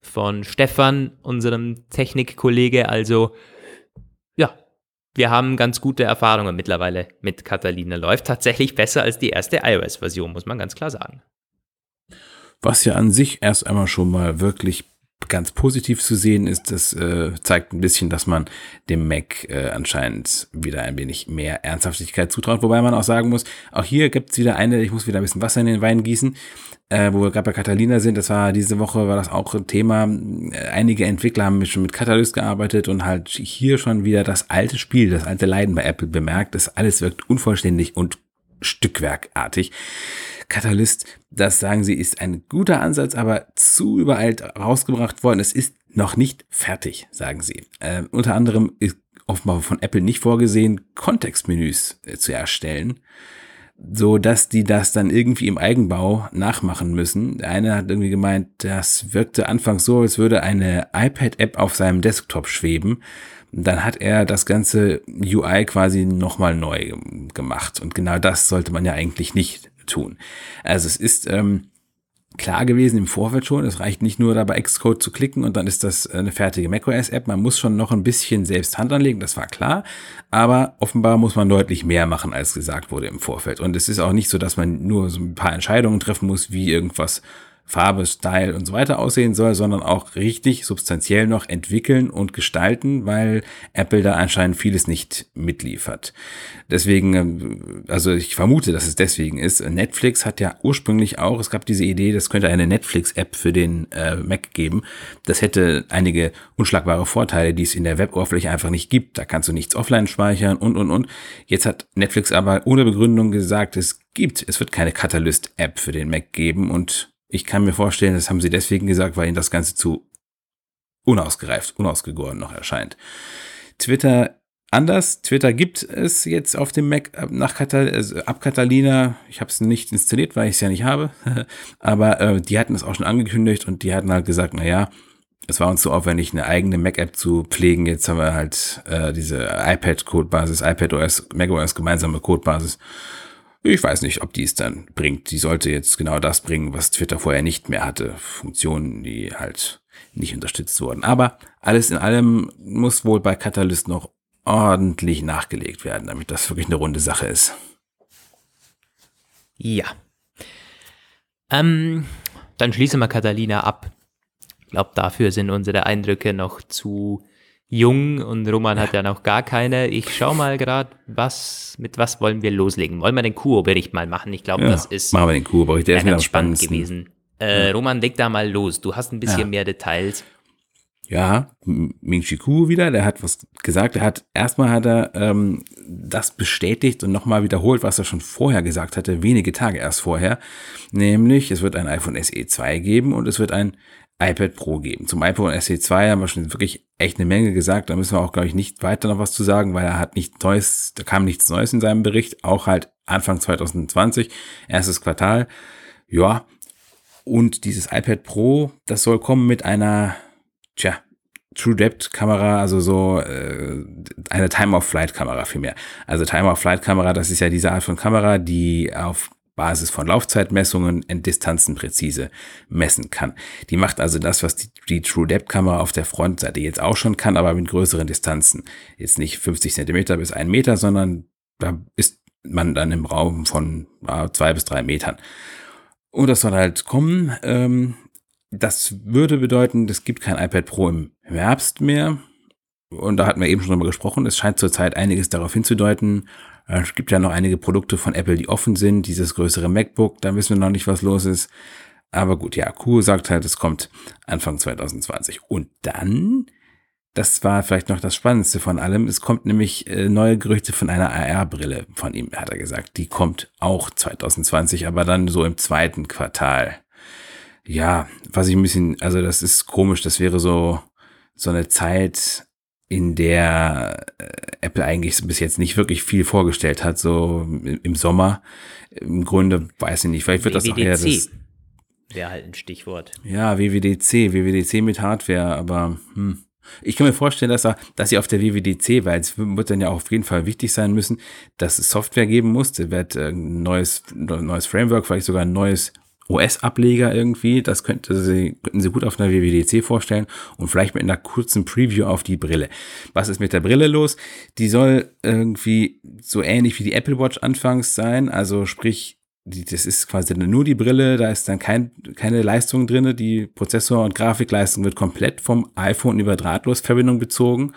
von Stefan, unserem Technikkollege. Also, ja, wir haben ganz gute Erfahrungen mittlerweile mit Catalina. Läuft tatsächlich besser als die erste iOS-Version, muss man ganz klar sagen. Was ja an sich erst einmal schon mal wirklich ganz positiv zu sehen ist, das äh, zeigt ein bisschen, dass man dem Mac äh, anscheinend wieder ein wenig mehr Ernsthaftigkeit zutraut. Wobei man auch sagen muss, auch hier gibt's wieder eine, ich muss wieder ein bisschen Wasser in den Wein gießen, äh, wo wir gerade bei Catalina sind. Das war diese Woche, war das auch ein Thema. Einige Entwickler haben schon mit Catalyst gearbeitet und halt hier schon wieder das alte Spiel, das alte Leiden bei Apple bemerkt. Das alles wirkt unvollständig und stückwerkartig. Catalyst, das sagen sie, ist ein guter Ansatz, aber zu übereilt rausgebracht worden. Es ist noch nicht fertig, sagen sie. Äh, unter anderem ist offenbar von Apple nicht vorgesehen, Kontextmenüs äh, zu erstellen, so dass die das dann irgendwie im Eigenbau nachmachen müssen. Der eine hat irgendwie gemeint, das wirkte anfangs so, als würde eine iPad-App auf seinem Desktop schweben. Dann hat er das ganze UI quasi nochmal neu gemacht. Und genau das sollte man ja eigentlich nicht tun. Also es ist ähm, klar gewesen im Vorfeld schon, es reicht nicht nur dabei Xcode zu klicken und dann ist das eine fertige macOS-App. Man muss schon noch ein bisschen selbst Hand anlegen, das war klar. Aber offenbar muss man deutlich mehr machen, als gesagt wurde im Vorfeld. Und es ist auch nicht so, dass man nur so ein paar Entscheidungen treffen muss, wie irgendwas Farbe, Style und so weiter aussehen soll, sondern auch richtig substanziell noch entwickeln und gestalten, weil Apple da anscheinend vieles nicht mitliefert. Deswegen, ähm, also ich vermute, dass es deswegen ist. Netflix hat ja ursprünglich auch, es gab diese Idee, das könnte eine Netflix-App für den äh, Mac geben. Das hätte einige unschlagbare Vorteile, die es in der Web-Oberfläche einfach nicht gibt. Da kannst du nichts offline speichern und, und, und. Jetzt hat Netflix aber ohne Begründung gesagt, es gibt, es wird keine Catalyst-App für den Mac geben und ich kann mir vorstellen, das haben sie deswegen gesagt, weil ihnen das Ganze zu unausgereift, unausgegoren noch erscheint. Twitter anders. Twitter gibt es jetzt auf dem Mac nach Katal also ab Catalina. Ich habe es nicht installiert, weil ich es ja nicht habe. Aber äh, die hatten es auch schon angekündigt und die hatten halt gesagt, na ja, es war uns so aufwendig, eine eigene Mac-App zu pflegen. Jetzt haben wir halt äh, diese iPad-Codebasis, iPadOS, macOS gemeinsame Codebasis. Ich weiß nicht, ob die es dann bringt. Die sollte jetzt genau das bringen, was Twitter vorher nicht mehr hatte. Funktionen, die halt nicht unterstützt wurden. Aber alles in allem muss wohl bei Catalyst noch ordentlich nachgelegt werden, damit das wirklich eine runde Sache ist. Ja. Ähm, dann schließen wir Catalina ab. Ich glaube, dafür sind unsere Eindrücke noch zu jung und Roman ja. hat ja noch gar keine. Ich schau mal gerade, was, mit was wollen wir loslegen? Wollen wir den Kuo-Bericht mal machen? Ich glaube, ja, das ist machen wir den Kuo-Bericht, der ist mir spannend gewesen. Äh, ja. Roman, leg da mal los. Du hast ein bisschen mehr Details. Ja, Ming Chi Kuo wieder, der hat was gesagt. Er hat erstmal hat er ähm, das bestätigt und nochmal wiederholt, was er schon vorher gesagt hatte, wenige Tage erst vorher. Nämlich, es wird ein iPhone SE 2 geben und es wird ein iPad Pro geben. Zum iPhone SE 2 haben wir schon wirklich echt eine Menge gesagt. Da müssen wir auch, glaube ich, nicht weiter noch was zu sagen, weil er hat nichts Neues, da kam nichts Neues in seinem Bericht. Auch halt Anfang 2020, erstes Quartal. Ja. Und dieses iPad Pro, das soll kommen mit einer, tja, True Depth Kamera, also so äh, eine Time-of-Flight-Kamera vielmehr. Also Time-of-Flight-Kamera, das ist ja diese Art von Kamera, die auf Basis von Laufzeitmessungen Distanzen präzise messen kann. Die macht also das, was die, die True Depth Kamera auf der Frontseite jetzt auch schon kann, aber mit größeren Distanzen. Jetzt nicht 50 Zentimeter bis 1 Meter, sondern da ist man dann im Raum von äh, zwei bis drei Metern. Und das soll halt kommen. Ähm, das würde bedeuten, es gibt kein iPad Pro im Herbst mehr. Und da hatten wir eben schon drüber gesprochen. Es scheint zurzeit einiges darauf hinzudeuten. Äh, es gibt ja noch einige Produkte von Apple, die offen sind. Dieses größere MacBook, da wissen wir noch nicht, was los ist. Aber gut, ja, Q sagt halt, es kommt Anfang 2020. Und dann, das war vielleicht noch das Spannendste von allem, es kommt nämlich äh, neue Gerüchte von einer AR-Brille von ihm, hat er gesagt. Die kommt auch 2020, aber dann so im zweiten Quartal. Ja, was ich ein bisschen, also das ist komisch, das wäre so, so eine Zeit, in der äh, Apple eigentlich bis jetzt nicht wirklich viel vorgestellt hat, so im Sommer. Im Grunde weiß ich nicht, vielleicht wird WWDC das auch eher das. Wäre halt ein Stichwort. Ja, WWDC, WWDC mit Hardware, aber hm. ich kann mir vorstellen, dass, er, dass sie auf der WWDC, weil es wird dann ja auch auf jeden Fall wichtig sein müssen, dass es Software geben muss. Es wird ein äh, neues, neues Framework, vielleicht sogar ein neues OS-Ableger irgendwie. Das könnte sie, könnten Sie gut auf einer WWDC vorstellen und vielleicht mit einer kurzen Preview auf die Brille. Was ist mit der Brille los? Die soll irgendwie so ähnlich wie die Apple Watch anfangs sein, also sprich, die, das ist quasi nur die Brille, da ist dann kein, keine Leistung drin. Die Prozessor- und Grafikleistung wird komplett vom iPhone über Drahtlosverbindung bezogen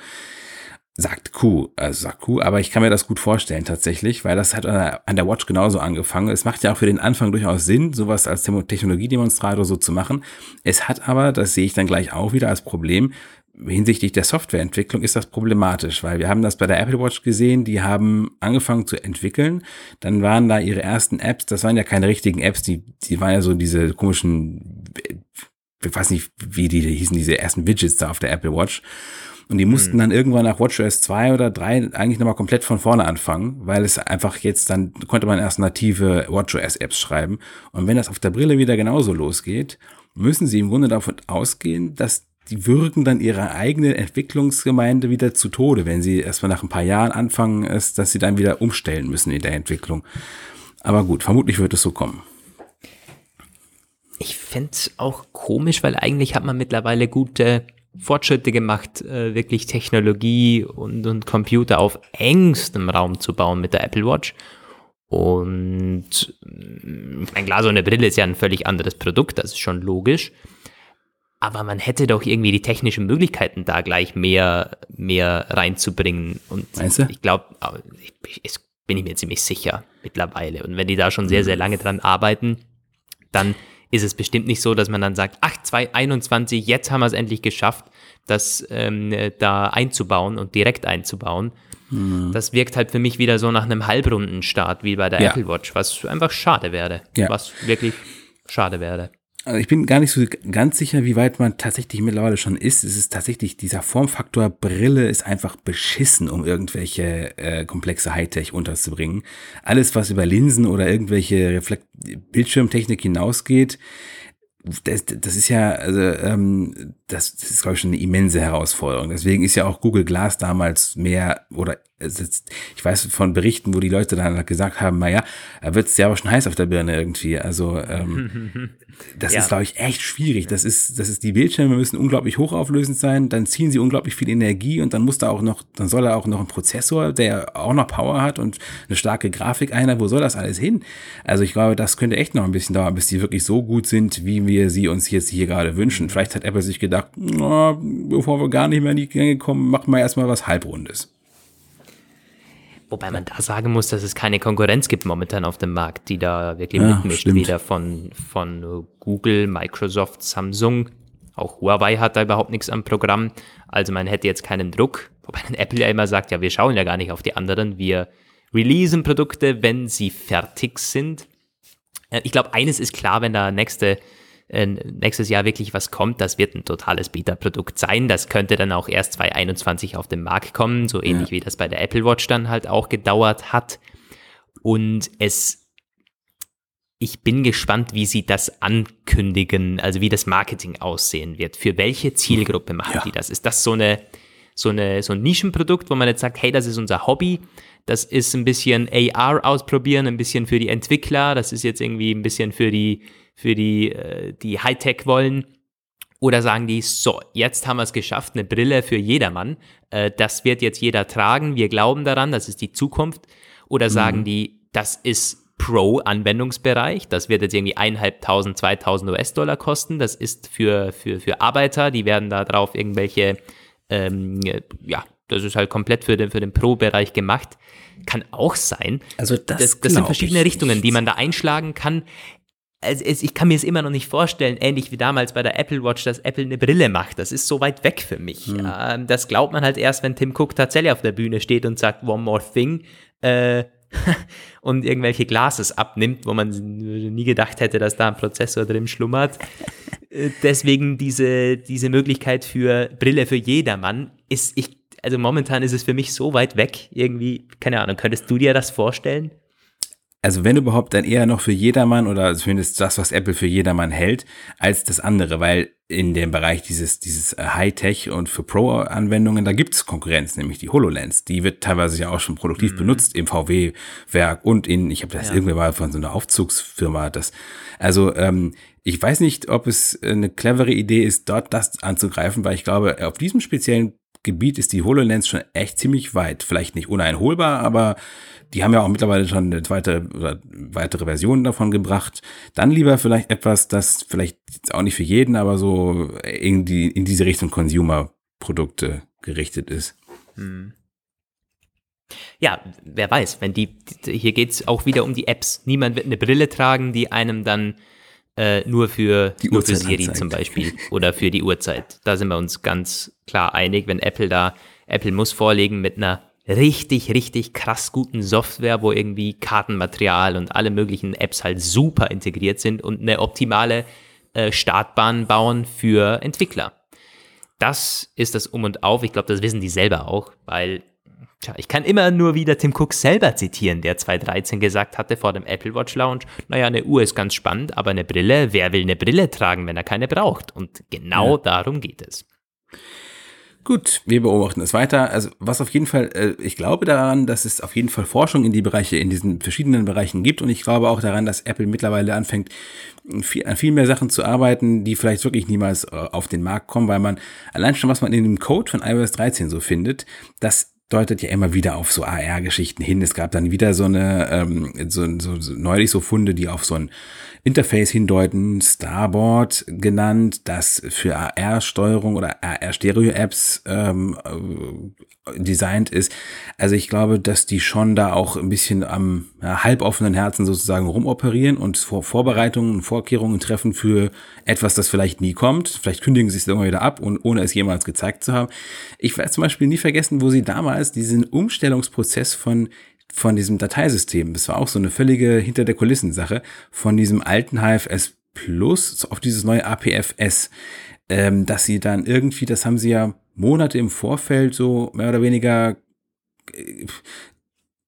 sagt Q, also sagt Q, aber ich kann mir das gut vorstellen tatsächlich, weil das hat an der Watch genauso angefangen. Es macht ja auch für den Anfang durchaus Sinn, sowas als Technologiedemonstrator so zu machen. Es hat aber, das sehe ich dann gleich auch wieder als Problem, hinsichtlich der Softwareentwicklung ist das problematisch, weil wir haben das bei der Apple Watch gesehen, die haben angefangen zu entwickeln, dann waren da ihre ersten Apps, das waren ja keine richtigen Apps, die, die waren ja so diese komischen, ich weiß nicht, wie die hießen, diese ersten Widgets da auf der Apple Watch. Und die mussten mhm. dann irgendwann nach WatchOS 2 oder 3 eigentlich nochmal komplett von vorne anfangen, weil es einfach jetzt dann konnte man erst native WatchOS Apps schreiben. Und wenn das auf der Brille wieder genauso losgeht, müssen sie im Grunde davon ausgehen, dass die würgen dann ihre eigene Entwicklungsgemeinde wieder zu Tode, wenn sie erstmal nach ein paar Jahren anfangen, ist, dass sie dann wieder umstellen müssen in der Entwicklung. Aber gut, vermutlich wird es so kommen. Ich fände es auch komisch, weil eigentlich hat man mittlerweile gute Fortschritte gemacht, äh, wirklich Technologie und, und Computer auf engstem Raum zu bauen mit der Apple Watch. Und ein Glas und eine Brille ist ja ein völlig anderes Produkt, das ist schon logisch. Aber man hätte doch irgendwie die technischen Möglichkeiten da gleich mehr, mehr reinzubringen. Und weißt du? ich glaube, ich, bin ich mir ziemlich sicher mittlerweile. Und wenn die da schon sehr, sehr lange dran arbeiten, dann ist es bestimmt nicht so, dass man dann sagt, ach, 2021, jetzt haben wir es endlich geschafft, das ähm, da einzubauen und direkt einzubauen. Mhm. Das wirkt halt für mich wieder so nach einem Halbrundenstart wie bei der ja. Apple Watch, was einfach schade wäre. Ja. Was wirklich schade wäre. Also ich bin gar nicht so ganz sicher, wie weit man tatsächlich mittlerweile schon ist. Es ist tatsächlich, dieser Formfaktor Brille ist einfach beschissen, um irgendwelche äh, komplexe Hightech unterzubringen. Alles, was über Linsen oder irgendwelche Reflekt Bildschirmtechnik hinausgeht, das, das ist ja, also ähm, das, das ist, glaube ich, schon eine immense Herausforderung. Deswegen ist ja auch Google Glass damals mehr oder ich weiß von Berichten, wo die Leute dann gesagt haben, naja, da wird es ja aber schon heiß auf der Birne irgendwie. Also ähm, das ja. ist, glaube ich, echt schwierig. Das ist, das ist, die Bildschirme müssen unglaublich hochauflösend sein, dann ziehen sie unglaublich viel Energie und dann muss da auch noch, dann soll da auch noch ein Prozessor, der auch noch Power hat und eine starke Grafik einer. Wo soll das alles hin? Also ich glaube, das könnte echt noch ein bisschen dauern, bis die wirklich so gut sind, wie wir sie uns jetzt hier gerade wünschen. Vielleicht hat Apple sich gedacht, na, bevor wir gar nicht mehr in die Gänge kommen, machen wir erstmal was Halbrundes. Wobei man da sagen muss, dass es keine Konkurrenz gibt momentan auf dem Markt, die da wirklich ja, mitmischt. Stimmt. Weder von, von Google, Microsoft, Samsung. Auch Huawei hat da überhaupt nichts am Programm. Also man hätte jetzt keinen Druck. Wobei dann Apple ja immer sagt, ja, wir schauen ja gar nicht auf die anderen. Wir releasen Produkte, wenn sie fertig sind. Äh, ich glaube, eines ist klar, wenn da nächste äh, nächstes Jahr wirklich was kommt, das wird ein totales Beta-Produkt sein. Das könnte dann auch erst 2021 auf den Markt kommen, so ähnlich ja. wie das bei der Apple Watch dann halt auch gedauert hat. Und es, ich bin gespannt, wie sie das ankündigen, also wie das Marketing aussehen wird. Für welche Zielgruppe machen ja. die das? Ist das so eine, so eine, so ein Nischenprodukt, wo man jetzt sagt, hey, das ist unser Hobby, das ist ein bisschen AR ausprobieren, ein bisschen für die Entwickler, das ist jetzt irgendwie ein bisschen für die, für die, äh, die Hightech wollen. Oder sagen die, so, jetzt haben wir es geschafft, eine Brille für jedermann. Äh, das wird jetzt jeder tragen. Wir glauben daran, das ist die Zukunft. Oder sagen mhm. die, das ist Pro-Anwendungsbereich. Das wird jetzt irgendwie 1.500, 2.000 US-Dollar kosten. Das ist für, für, für Arbeiter. Die werden da drauf irgendwelche, ähm, ja, das ist halt komplett für den, für den Pro-Bereich gemacht. Kann auch sein. Also das, das, das sind verschiedene Richtungen, nicht. die man da einschlagen kann also ich kann mir es immer noch nicht vorstellen, ähnlich wie damals bei der Apple Watch, dass Apple eine Brille macht. Das ist so weit weg für mich. Mhm. das glaubt man halt erst, wenn Tim Cook tatsächlich auf der Bühne steht und sagt, one more thing. Äh, und irgendwelche Glases abnimmt, wo man nie gedacht hätte, dass da ein Prozessor drin schlummert. Äh, deswegen diese, diese Möglichkeit für Brille für jedermann ist, ich, also momentan ist es für mich so weit weg, irgendwie, keine Ahnung, könntest du dir das vorstellen? Also wenn überhaupt, dann eher noch für jedermann oder zumindest das, was Apple für jedermann hält, als das andere, weil in dem Bereich dieses, dieses äh, Hightech und für Pro-Anwendungen, da gibt's Konkurrenz, nämlich die HoloLens. Die wird teilweise ja auch schon produktiv mhm. benutzt im VW-Werk und in, ich habe das ja. irgendwie mal von so einer Aufzugsfirma, das, also ähm, ich weiß nicht, ob es eine clevere Idee ist, dort das anzugreifen, weil ich glaube, auf diesem speziellen Gebiet ist die HoloLens schon echt ziemlich weit. Vielleicht nicht uneinholbar, aber die haben ja auch mittlerweile schon eine zweite oder weitere Version davon gebracht. Dann lieber vielleicht etwas, das vielleicht auch nicht für jeden, aber so in, die, in diese Richtung Consumer-Produkte gerichtet ist. Hm. Ja, wer weiß, wenn die, hier geht's auch wieder um die Apps. Niemand wird eine Brille tragen, die einem dann äh, nur für, die nur für Siri anzeigt. zum Beispiel oder für die Uhrzeit. Da sind wir uns ganz klar einig, wenn Apple da, Apple muss vorlegen mit einer richtig, richtig krass guten Software, wo irgendwie Kartenmaterial und alle möglichen Apps halt super integriert sind und eine optimale äh, Startbahn bauen für Entwickler. Das ist das Um und Auf. Ich glaube, das wissen die selber auch, weil tja, ich kann immer nur wieder Tim Cook selber zitieren, der 2013 gesagt hatte vor dem Apple Watch Launch, naja, eine Uhr ist ganz spannend, aber eine Brille, wer will eine Brille tragen, wenn er keine braucht? Und genau ja. darum geht es. Gut, wir beobachten es weiter. Also was auf jeden Fall, äh, ich glaube daran, dass es auf jeden Fall Forschung in die Bereiche, in diesen verschiedenen Bereichen gibt und ich glaube auch daran, dass Apple mittlerweile anfängt, viel, an viel mehr Sachen zu arbeiten, die vielleicht wirklich niemals äh, auf den Markt kommen, weil man allein schon, was man in dem Code von iOS 13 so findet, das deutet ja immer wieder auf so AR-Geschichten hin. Es gab dann wieder so eine, ähm, so, so, so neulich so Funde, die auf so ein Interface hindeuten, Starboard genannt, das für AR-Steuerung oder AR-Stereo-Apps ähm, äh, designt ist. Also ich glaube, dass die schon da auch ein bisschen am ja, halboffenen Herzen sozusagen rumoperieren und Vor Vorbereitungen und Vorkehrungen treffen für etwas, das vielleicht nie kommt. Vielleicht kündigen sie es irgendwann wieder ab, und, ohne es jemals gezeigt zu haben. Ich werde zum Beispiel nie vergessen, wo sie damals diesen Umstellungsprozess von von diesem Dateisystem. Das war auch so eine völlige hinter der Kulissen Sache von diesem alten HFS Plus auf dieses neue APFS, ähm, dass sie dann irgendwie, das haben sie ja Monate im Vorfeld so mehr oder weniger äh,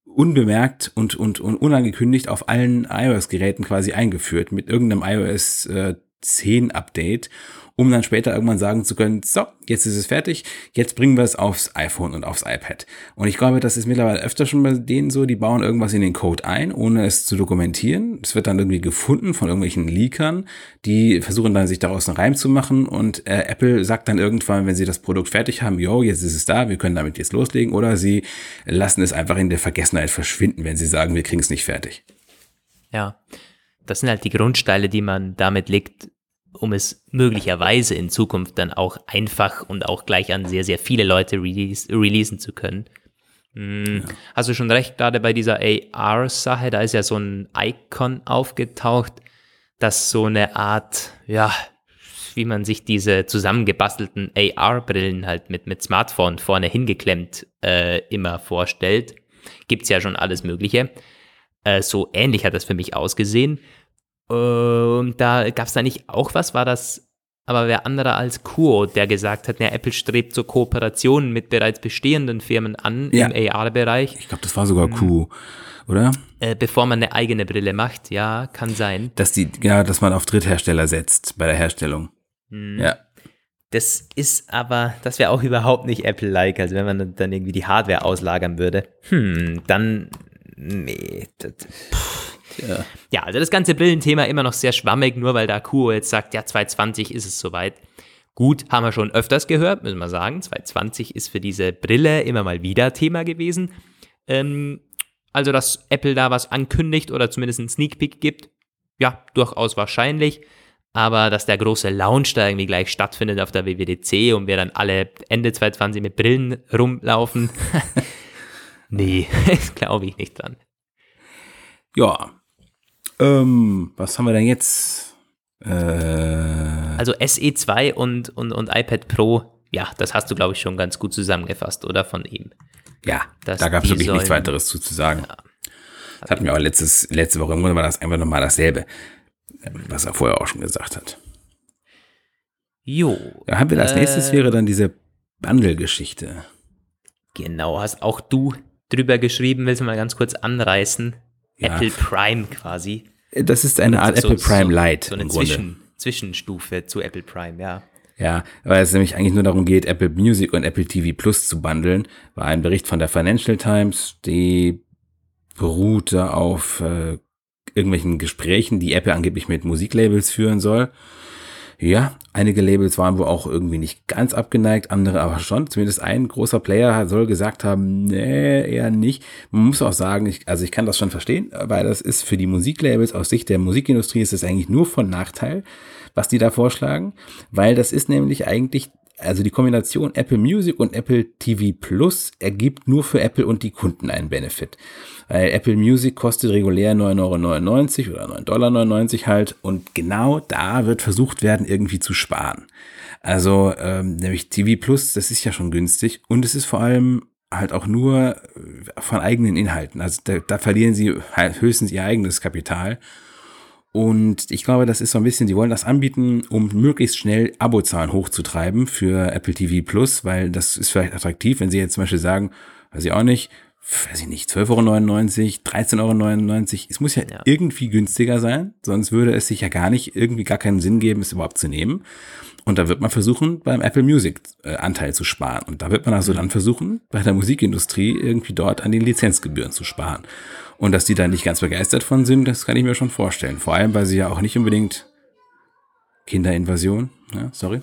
unbemerkt und, und, und unangekündigt auf allen iOS-Geräten quasi eingeführt mit irgendeinem iOS äh, 10 Update um dann später irgendwann sagen zu können, so, jetzt ist es fertig, jetzt bringen wir es aufs iPhone und aufs iPad. Und ich glaube, das ist mittlerweile öfter schon bei denen so, die bauen irgendwas in den Code ein, ohne es zu dokumentieren. Es wird dann irgendwie gefunden von irgendwelchen Leakern, die versuchen dann sich daraus einen Reim zu machen und äh, Apple sagt dann irgendwann, wenn sie das Produkt fertig haben, yo, jetzt ist es da, wir können damit jetzt loslegen oder sie lassen es einfach in der Vergessenheit verschwinden, wenn sie sagen, wir kriegen es nicht fertig. Ja, das sind halt die Grundsteine, die man damit legt, um es möglicherweise in Zukunft dann auch einfach und auch gleich an sehr, sehr viele Leute release, releasen zu können. Hm. Ja. Hast du schon recht, gerade bei dieser AR-Sache, da ist ja so ein Icon aufgetaucht, das so eine Art, ja, wie man sich diese zusammengebastelten AR-Brillen halt mit, mit Smartphone vorne hingeklemmt äh, immer vorstellt. Gibt's ja schon alles Mögliche. Äh, so ähnlich hat das für mich ausgesehen. Und da gab es da nicht auch was, war das aber wer anderer als Kuo, der gesagt hat, ja, Apple strebt so Kooperationen mit bereits bestehenden Firmen an ja. im AR-Bereich. Ich glaube, das war sogar Kuo, oder? Äh, bevor man eine eigene Brille macht, ja, kann sein. Dass die, ja, dass man auf Dritthersteller setzt bei der Herstellung. Mhm. Ja. Das ist aber, das wäre auch überhaupt nicht Apple-like. Also wenn man dann irgendwie die Hardware auslagern würde, hm, dann, nee, das, pff ja. ja, also das ganze Brillenthema immer noch sehr schwammig, nur weil da Kuo jetzt sagt, ja, 2020 ist es soweit. Gut, haben wir schon öfters gehört, müssen wir sagen. 2020 ist für diese Brille immer mal wieder Thema gewesen. Ähm, also, dass Apple da was ankündigt oder zumindest einen Sneak Peek gibt, ja, durchaus wahrscheinlich. Aber dass der große Launch da irgendwie gleich stattfindet auf der WWDC und wir dann alle Ende 2020 mit Brillen rumlaufen, nee, glaube ich nicht dran. Ja, ähm, was haben wir denn jetzt? Äh, also SE2 und, und, und iPad Pro, ja, das hast du, glaube ich, schon ganz gut zusammengefasst, oder? Von ihm. Ja, Dass da gab es wirklich sollen, nichts weiteres zu, zu sagen. Ja. Das hatten wir auch letztes, letzte Woche im Grunde war das einfach nochmal dasselbe, was er vorher auch schon gesagt hat. Jo. Ja, haben wir als äh, nächstes wäre dann diese Bundle-Geschichte. Genau, hast auch du drüber geschrieben, willst du mal ganz kurz anreißen? Ja. Apple Prime quasi. Das ist eine Art so, Apple Prime so, Lite. So eine Zwischen, Zwischenstufe zu Apple Prime, ja. Ja, weil es nämlich eigentlich nur darum geht, Apple Music und Apple TV Plus zu bundeln, war ein Bericht von der Financial Times, die beruhte auf äh, irgendwelchen Gesprächen, die Apple angeblich mit Musiklabels führen soll. Ja, einige Labels waren wohl auch irgendwie nicht ganz abgeneigt, andere aber schon. Zumindest ein großer Player soll gesagt haben, nee, eher nicht. Man muss auch sagen, ich, also ich kann das schon verstehen, weil das ist für die Musiklabels aus Sicht der Musikindustrie ist es eigentlich nur von Nachteil, was die da vorschlagen, weil das ist nämlich eigentlich also die Kombination Apple Music und Apple TV Plus ergibt nur für Apple und die Kunden einen Benefit. Weil Apple Music kostet regulär 9,99 Euro oder 9,99 Dollar halt und genau da wird versucht werden, irgendwie zu sparen. Also ähm, nämlich TV Plus, das ist ja schon günstig und es ist vor allem halt auch nur äh, von eigenen Inhalten. Also da, da verlieren sie höchstens ihr eigenes Kapital und ich glaube, das ist so ein bisschen, die wollen das anbieten, um möglichst schnell Abozahlen hochzutreiben für Apple TV Plus, weil das ist vielleicht attraktiv, wenn sie jetzt zum Beispiel sagen, weiß ich auch nicht, weiß ich nicht, 12,99 Euro, 13,99 Euro. Es muss ja, ja, irgendwie günstiger sein, sonst würde es sich ja gar nicht, irgendwie gar keinen Sinn geben, es überhaupt zu nehmen. Und da wird man versuchen, beim Apple Music äh, Anteil zu sparen. Und da wird man also mhm. dann versuchen, bei der Musikindustrie irgendwie dort an den Lizenzgebühren zu sparen. Und dass die da nicht ganz begeistert von sind, das kann ich mir schon vorstellen. Vor allem, weil sie ja auch nicht unbedingt Kinderinvasion, ja, sorry.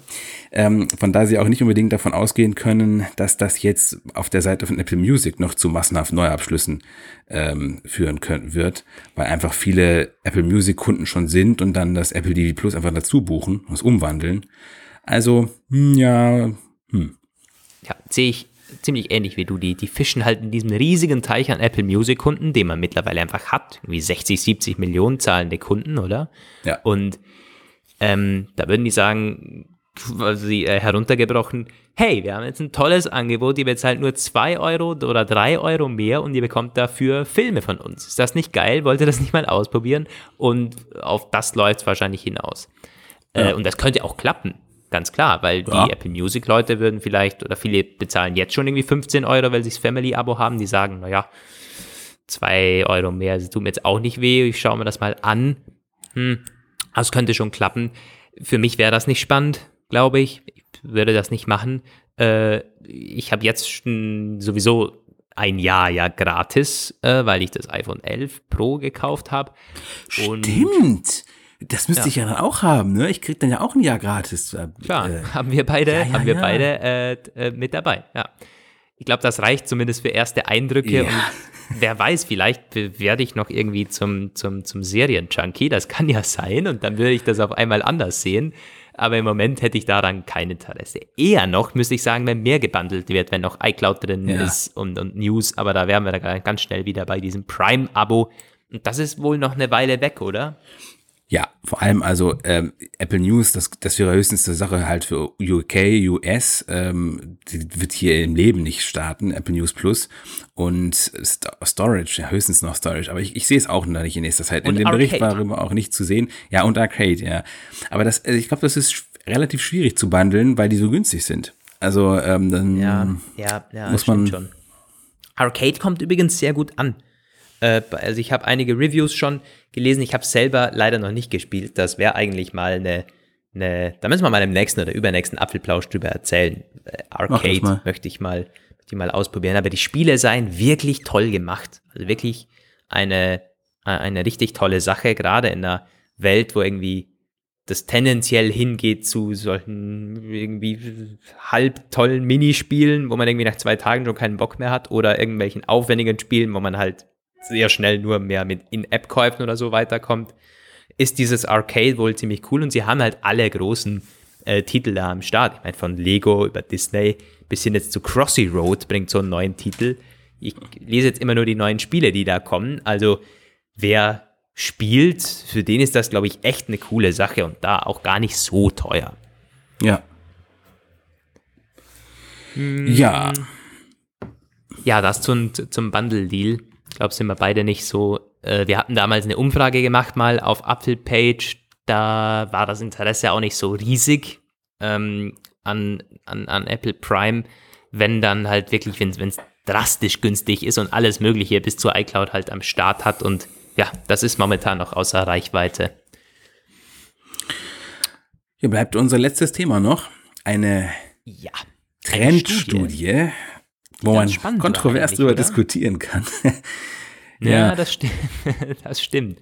Ähm, von da sie auch nicht unbedingt davon ausgehen können, dass das jetzt auf der Seite von Apple Music noch zu massenhaft Neuabschlüssen ähm, führen können, wird, weil einfach viele Apple Music Kunden schon sind und dann das Apple TV Plus einfach dazu buchen und es umwandeln. Also, hm, ja, hm. Ja, sehe ich ziemlich ähnlich wie du. Die, die fischen halt in diesem riesigen Teich an Apple Music Kunden, den man mittlerweile einfach hat. Wie 60, 70 Millionen zahlende Kunden, oder? Ja. Und ähm, da würden die sagen, quasi äh, heruntergebrochen, hey, wir haben jetzt ein tolles Angebot, ihr bezahlt nur 2 Euro oder 3 Euro mehr und ihr bekommt dafür Filme von uns. Ist das nicht geil? Wollt ihr das nicht mal ausprobieren? Und auf das läuft es wahrscheinlich hinaus. Äh, ja. Und das könnte auch klappen. Ganz klar, weil ja. die Apple Music Leute würden vielleicht, oder viele bezahlen jetzt schon irgendwie 15 Euro, weil sie das Family-Abo haben. Die sagen, naja, 2 Euro mehr, das tut mir jetzt auch nicht weh, ich schaue mir das mal an. Hm, das könnte schon klappen. Für mich wäre das nicht spannend, glaube ich. Ich würde das nicht machen. Äh, ich habe jetzt sowieso ein Jahr ja gratis, äh, weil ich das iPhone 11 Pro gekauft habe. Stimmt. Das müsste ja. ich ja dann auch haben, ne? Ich krieg dann ja auch ein Jahr gratis. Äh, Klar, äh, haben wir beide, ja, ja, haben wir beide äh, äh, mit dabei. Ja. Ich glaube, das reicht zumindest für erste Eindrücke. Und wer weiß, vielleicht werde ich noch irgendwie zum, zum, zum Serien-Junkie. Das kann ja sein. Und dann würde ich das auf einmal anders sehen aber im Moment hätte ich daran kein Interesse. Eher noch, müsste ich sagen, wenn mehr gebundelt wird, wenn noch iCloud drin ja. ist und, und News, aber da wären wir da ganz schnell wieder bei diesem Prime-Abo. Und das ist wohl noch eine Weile weg, oder? Ja, vor allem also ähm, Apple News, das, das wäre höchstens eine Sache halt für UK, US, ähm, die wird hier im Leben nicht starten, Apple News Plus und St Storage, ja, höchstens noch Storage, aber ich, ich sehe es auch noch nicht in nächster Zeit. Und in dem Arcade. Bericht war immer auch nicht zu sehen. Ja, und Arcade, ja. Aber das, also ich glaube, das ist relativ schwierig zu bundeln, weil die so günstig sind. Also ähm, dann ja, ja, ja, muss man schon. Arcade kommt übrigens sehr gut an. Äh, also ich habe einige Reviews schon gelesen. Ich habe selber leider noch nicht gespielt. Das wäre eigentlich mal eine, eine, da müssen wir mal im nächsten oder übernächsten Apfelplausch drüber erzählen. Äh, Arcade möchte ich mal, ich mal ausprobieren. Aber die Spiele seien wirklich toll gemacht. Also wirklich eine, eine richtig tolle Sache, gerade in einer Welt, wo irgendwie das tendenziell hingeht zu solchen irgendwie halb tollen Minispielen, wo man irgendwie nach zwei Tagen schon keinen Bock mehr hat oder irgendwelchen aufwendigen Spielen, wo man halt sehr schnell nur mehr mit In-App-Käufen oder so weiterkommt, ist dieses Arcade wohl ziemlich cool und sie haben halt alle großen äh, Titel da am Start. Ich meine, von Lego über Disney bis hin jetzt zu Crossy Road bringt so einen neuen Titel. Ich lese jetzt immer nur die neuen Spiele, die da kommen. Also wer spielt, für den ist das, glaube ich, echt eine coole Sache und da auch gar nicht so teuer. Ja. Hm. Ja. Ja, das zum, zum Bundle-Deal. Ich glaube, sind wir beide nicht so. Äh, wir hatten damals eine Umfrage gemacht mal auf Apfelpage. Da war das Interesse auch nicht so riesig ähm, an, an, an Apple Prime, wenn dann halt wirklich, wenn es drastisch günstig ist und alles Mögliche bis zur iCloud halt am Start hat. Und ja, das ist momentan noch außer Reichweite. Hier bleibt unser letztes Thema noch. Eine ja, Trendstudie wo man kontrovers darüber diskutieren kann. ja, ja, das, sti das stimmt.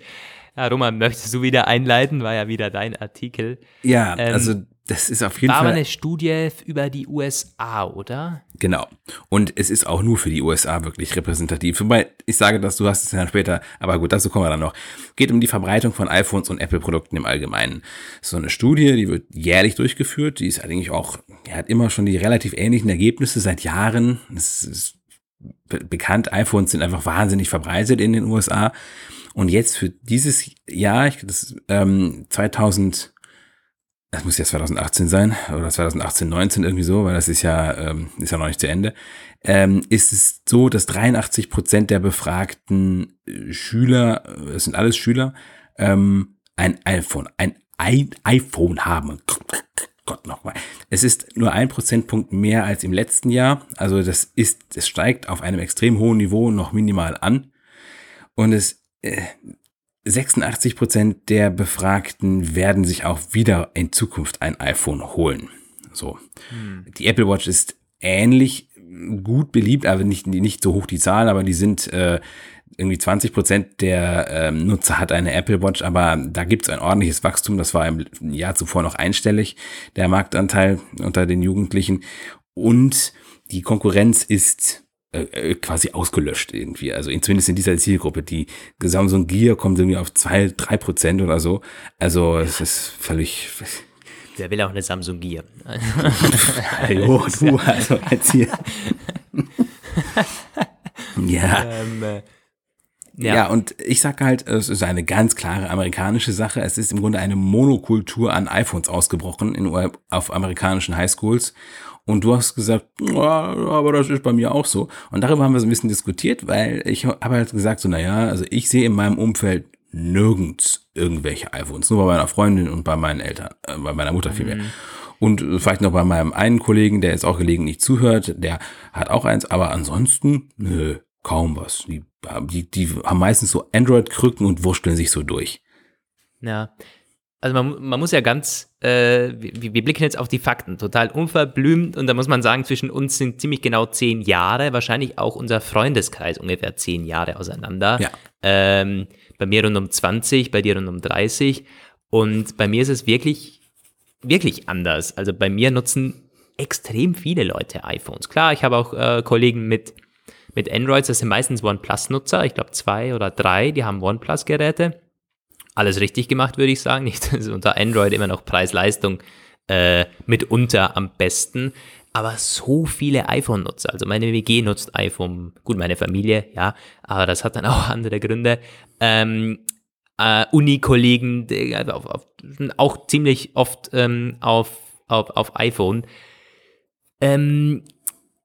Ja, Roman, möchtest du wieder einleiten? War ja wieder dein Artikel. Ja, ähm, also das ist auf jeden war Fall. War eine Studie über die USA, oder? Genau. Und es ist auch nur für die USA wirklich repräsentativ. Wobei ich sage das, du hast es dann später, aber gut, dazu kommen wir dann noch. Geht um die Verbreitung von iPhones und Apple-Produkten im Allgemeinen. So eine Studie, die wird jährlich durchgeführt. Die ist eigentlich auch, die hat immer schon die relativ ähnlichen Ergebnisse seit Jahren. Es ist bekannt, iPhones sind einfach wahnsinnig verbreitet in den USA. Und jetzt für dieses Jahr, ich, das, ähm, 2000, das muss ja 2018 sein, oder 2018, 19 irgendwie so, weil das ist ja, ähm, ist ja noch nicht zu Ende, ähm, ist es so, dass 83 Prozent der befragten äh, Schüler, äh, es sind alles Schüler, ähm, ein iPhone, ein, ein iPhone haben. Gott nochmal. Es ist nur ein Prozentpunkt mehr als im letzten Jahr. Also das ist, es steigt auf einem extrem hohen Niveau noch minimal an. Und es 86 Prozent der Befragten werden sich auch wieder in Zukunft ein iPhone holen. So. Hm. Die Apple Watch ist ähnlich gut beliebt, aber nicht, nicht so hoch die Zahl, aber die sind äh, irgendwie 20 Prozent der ähm, Nutzer hat eine Apple Watch, aber da gibt es ein ordentliches Wachstum. Das war im Jahr zuvor noch einstellig, der Marktanteil unter den Jugendlichen. Und die Konkurrenz ist äh, äh, quasi ausgelöscht irgendwie. Also zumindest in dieser Zielgruppe. Die Samsung Gear kommt irgendwie auf zwei, drei Prozent oder so. Also es ist völlig. Wer will auch eine Samsung Gear? jo, du, also als hier. ja. Ähm, äh, ja. ja, und ich sage halt, es ist eine ganz klare amerikanische Sache. Es ist im Grunde eine Monokultur an iPhones ausgebrochen in, auf amerikanischen Highschools. Und du hast gesagt, ja, aber das ist bei mir auch so. Und darüber haben wir so ein bisschen diskutiert, weil ich habe halt gesagt, so, naja, also ich sehe in meinem Umfeld nirgends irgendwelche iPhones. Nur bei meiner Freundin und bei meinen Eltern, äh, bei meiner Mutter vielmehr. Mhm. Und vielleicht noch bei meinem einen Kollegen, der jetzt auch gelegentlich zuhört, der hat auch eins, aber ansonsten, nö, kaum was. Die, die, die haben meistens so Android-Krücken und wurschteln sich so durch. Ja, also man, man muss ja ganz, äh, wir, wir, blicken jetzt auf die Fakten, total unverblümt und da muss man sagen, zwischen uns sind ziemlich genau zehn Jahre, wahrscheinlich auch unser Freundeskreis ungefähr zehn Jahre auseinander. Ja. Ähm, bei mir rund um 20, bei dir rund um 30 und bei mir ist es wirklich, wirklich anders. Also bei mir nutzen extrem viele Leute iPhones. Klar, ich habe auch äh, Kollegen mit, mit Androids, das sind meistens OnePlus-Nutzer, ich glaube zwei oder drei, die haben OnePlus-Geräte alles richtig gemacht, würde ich sagen. Nicht ist unter Android immer noch Preis-Leistung äh, mitunter am besten. Aber so viele iPhone-Nutzer. Also meine WG nutzt iPhone. Gut, meine Familie, ja. Aber das hat dann auch andere Gründe. Ähm, äh, Uni-Kollegen, auch ziemlich oft ähm, auf, auf, auf iPhone. Ähm,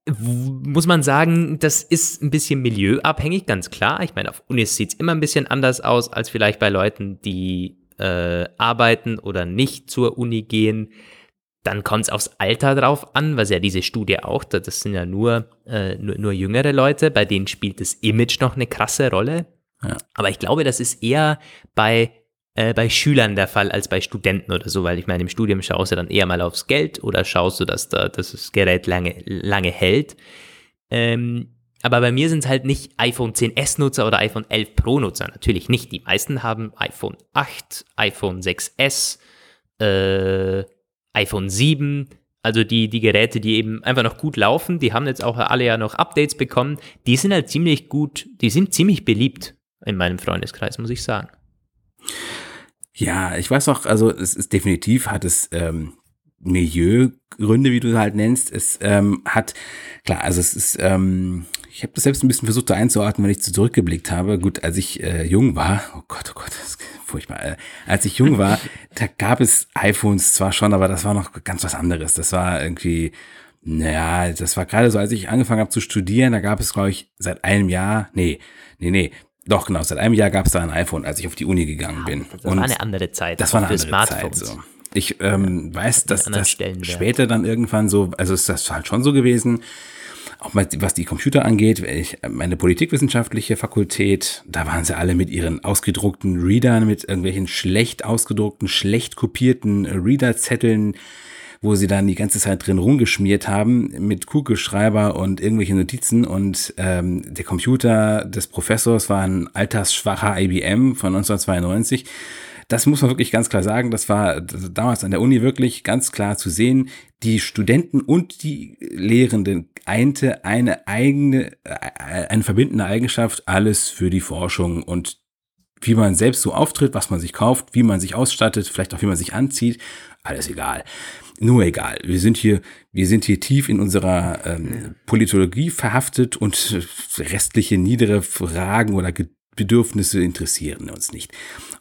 muss man sagen, das ist ein bisschen milieuabhängig, ganz klar. Ich meine, auf Unis sieht es immer ein bisschen anders aus als vielleicht bei Leuten, die äh, arbeiten oder nicht zur Uni gehen. Dann kommt es aufs Alter drauf an, was ja diese Studie auch, das sind ja nur, äh, nur, nur jüngere Leute, bei denen spielt das Image noch eine krasse Rolle. Ja. Aber ich glaube, das ist eher bei äh, bei Schülern der Fall als bei Studenten oder so, weil ich meine, im Studium schaust du dann eher mal aufs Geld oder schaust du, dass, da, dass das Gerät lange, lange hält. Ähm, aber bei mir sind es halt nicht iPhone 10s-Nutzer oder iPhone 11 Pro-Nutzer. Natürlich nicht. Die meisten haben iPhone 8, iPhone 6s, äh, iPhone 7. Also die, die Geräte, die eben einfach noch gut laufen, die haben jetzt auch alle ja noch Updates bekommen. Die sind halt ziemlich gut, die sind ziemlich beliebt in meinem Freundeskreis, muss ich sagen. Ja, ich weiß auch, also es ist definitiv, hat es ähm, Milieugründe, wie du halt nennst. Es ähm, hat, klar, also es ist, ähm, ich habe das selbst ein bisschen versucht einzuordnen, wenn ich zurückgeblickt habe. Gut, als ich äh, jung war, oh Gott, oh Gott, das ist furchtbar. Äh, als ich jung war, da gab es iPhones zwar schon, aber das war noch ganz was anderes. Das war irgendwie, naja, das war gerade so, als ich angefangen habe zu studieren, da gab es, glaube ich, seit einem Jahr, nee, nee, nee, doch, genau. Seit einem Jahr gab es da ein iPhone, als ich auf die Uni gegangen bin. Das und war eine andere Zeit. Das war eine andere Smartphones. Zeit. So. Ich ähm, weiß, dass das später dann irgendwann so, also ist das halt schon so gewesen, auch mal, was die Computer angeht, ich, meine politikwissenschaftliche Fakultät, da waren sie alle mit ihren ausgedruckten Readern, mit irgendwelchen schlecht ausgedruckten, schlecht kopierten Readerzetteln, wo sie dann die ganze Zeit drin rumgeschmiert haben mit Kugelschreiber und irgendwelche Notizen und ähm, der Computer des Professors war ein altersschwacher IBM von 1992. Das muss man wirklich ganz klar sagen. Das war damals an der Uni wirklich ganz klar zu sehen. Die Studenten und die Lehrenden einte eine eigene, äh, eine verbindende Eigenschaft, alles für die Forschung und wie man selbst so auftritt, was man sich kauft, wie man sich ausstattet, vielleicht auch wie man sich anzieht, alles egal. Nur egal. Wir sind hier, wir sind hier tief in unserer ähm, Politologie verhaftet und restliche niedere Fragen oder Bedürfnisse interessieren uns nicht.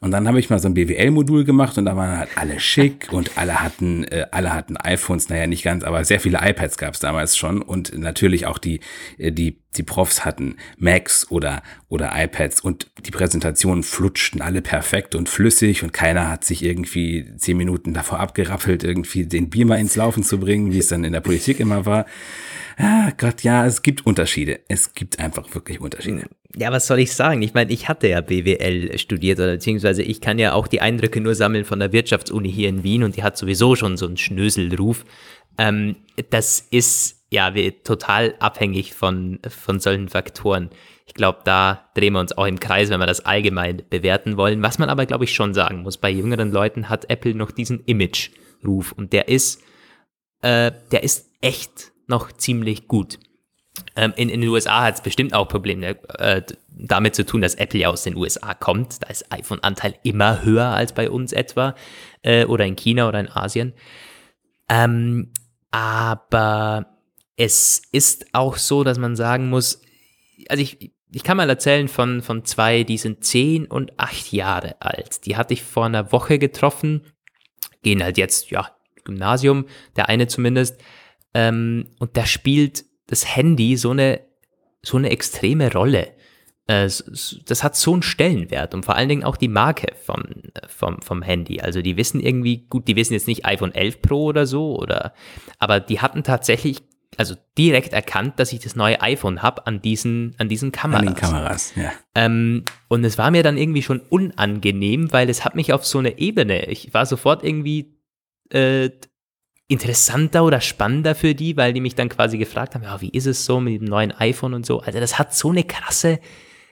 Und dann habe ich mal so ein BWL-Modul gemacht und da waren halt alle schick und alle hatten, äh, alle hatten iPhones, naja, nicht ganz, aber sehr viele iPads gab es damals schon und natürlich auch die, äh, die, die Profs hatten Macs oder, oder iPads und die Präsentationen flutschten alle perfekt und flüssig und keiner hat sich irgendwie zehn Minuten davor abgerappelt, irgendwie den Beamer ins Laufen zu bringen, wie es dann in der Politik immer war. Ah Gott, ja, es gibt Unterschiede. Es gibt einfach wirklich Unterschiede. Ja, was soll ich sagen? Ich meine, ich hatte ja BWL studiert oder beziehungsweise ich kann ja auch die Eindrücke nur sammeln von der Wirtschaftsuni hier in Wien und die hat sowieso schon so einen Schnöselruf. Ähm, das ist ja total abhängig von, von solchen Faktoren. Ich glaube, da drehen wir uns auch im Kreis, wenn wir das allgemein bewerten wollen. Was man aber, glaube ich, schon sagen muss, bei jüngeren Leuten hat Apple noch diesen Image-Ruf und der ist, äh, der ist echt noch ziemlich gut. Ähm, in, in den USA hat es bestimmt auch Probleme äh, damit zu tun, dass Apple ja aus den USA kommt. Da ist iPhone-Anteil immer höher als bei uns etwa äh, oder in China oder in Asien. Ähm, aber es ist auch so, dass man sagen muss, also ich, ich kann mal erzählen von, von zwei, die sind zehn und acht Jahre alt. Die hatte ich vor einer Woche getroffen, gehen halt jetzt, ja, Gymnasium, der eine zumindest. Ähm, und da spielt das Handy so eine, so eine extreme Rolle. Äh, das hat so einen Stellenwert und vor allen Dingen auch die Marke vom, vom, vom Handy. Also die wissen irgendwie, gut, die wissen jetzt nicht iPhone 11 Pro oder so, oder, aber die hatten tatsächlich also direkt erkannt, dass ich das neue iPhone habe an diesen, an diesen Kameras. An den Kameras, ja. Ähm, und es war mir dann irgendwie schon unangenehm, weil es hat mich auf so eine Ebene, ich war sofort irgendwie äh, interessanter oder spannender für die, weil die mich dann quasi gefragt haben, ja, wie ist es so mit dem neuen iPhone und so. Also das hat so eine krasse,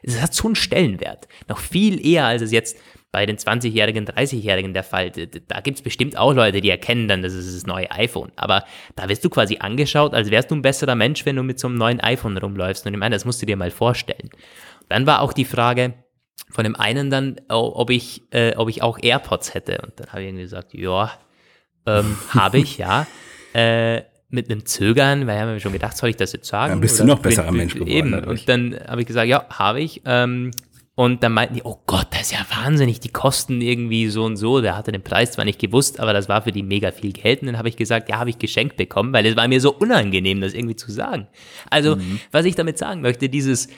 das hat so einen Stellenwert. Noch viel eher, als es jetzt bei den 20-Jährigen, 30-Jährigen der Fall. Da gibt es bestimmt auch Leute, die erkennen dann, das ist das neue iPhone. Aber da wirst du quasi angeschaut, als wärst du ein besserer Mensch, wenn du mit so einem neuen iPhone rumläufst. Und ich meine, das musst du dir mal vorstellen. Dann war auch die Frage von dem einen dann, ob ich, äh, ob ich auch AirPods hätte. Und dann habe ich irgendwie gesagt, ja, ähm, habe ich, ja. Äh, mit einem Zögern, weil ich habe mir schon gedacht, soll ich das jetzt sagen? Dann bist du noch besserer bin, Mensch geworden. Eben. Und dann habe ich gesagt, ja, habe ich. Ähm, und dann meinten die, oh Gott, das ist ja wahnsinnig, die kosten irgendwie so und so. Der hatte den Preis zwar nicht gewusst, aber das war für die mega viel Geld. Und dann habe ich gesagt, ja, habe ich geschenkt bekommen, weil es war mir so unangenehm, das irgendwie zu sagen. Also, mhm. was ich damit sagen möchte, dieses,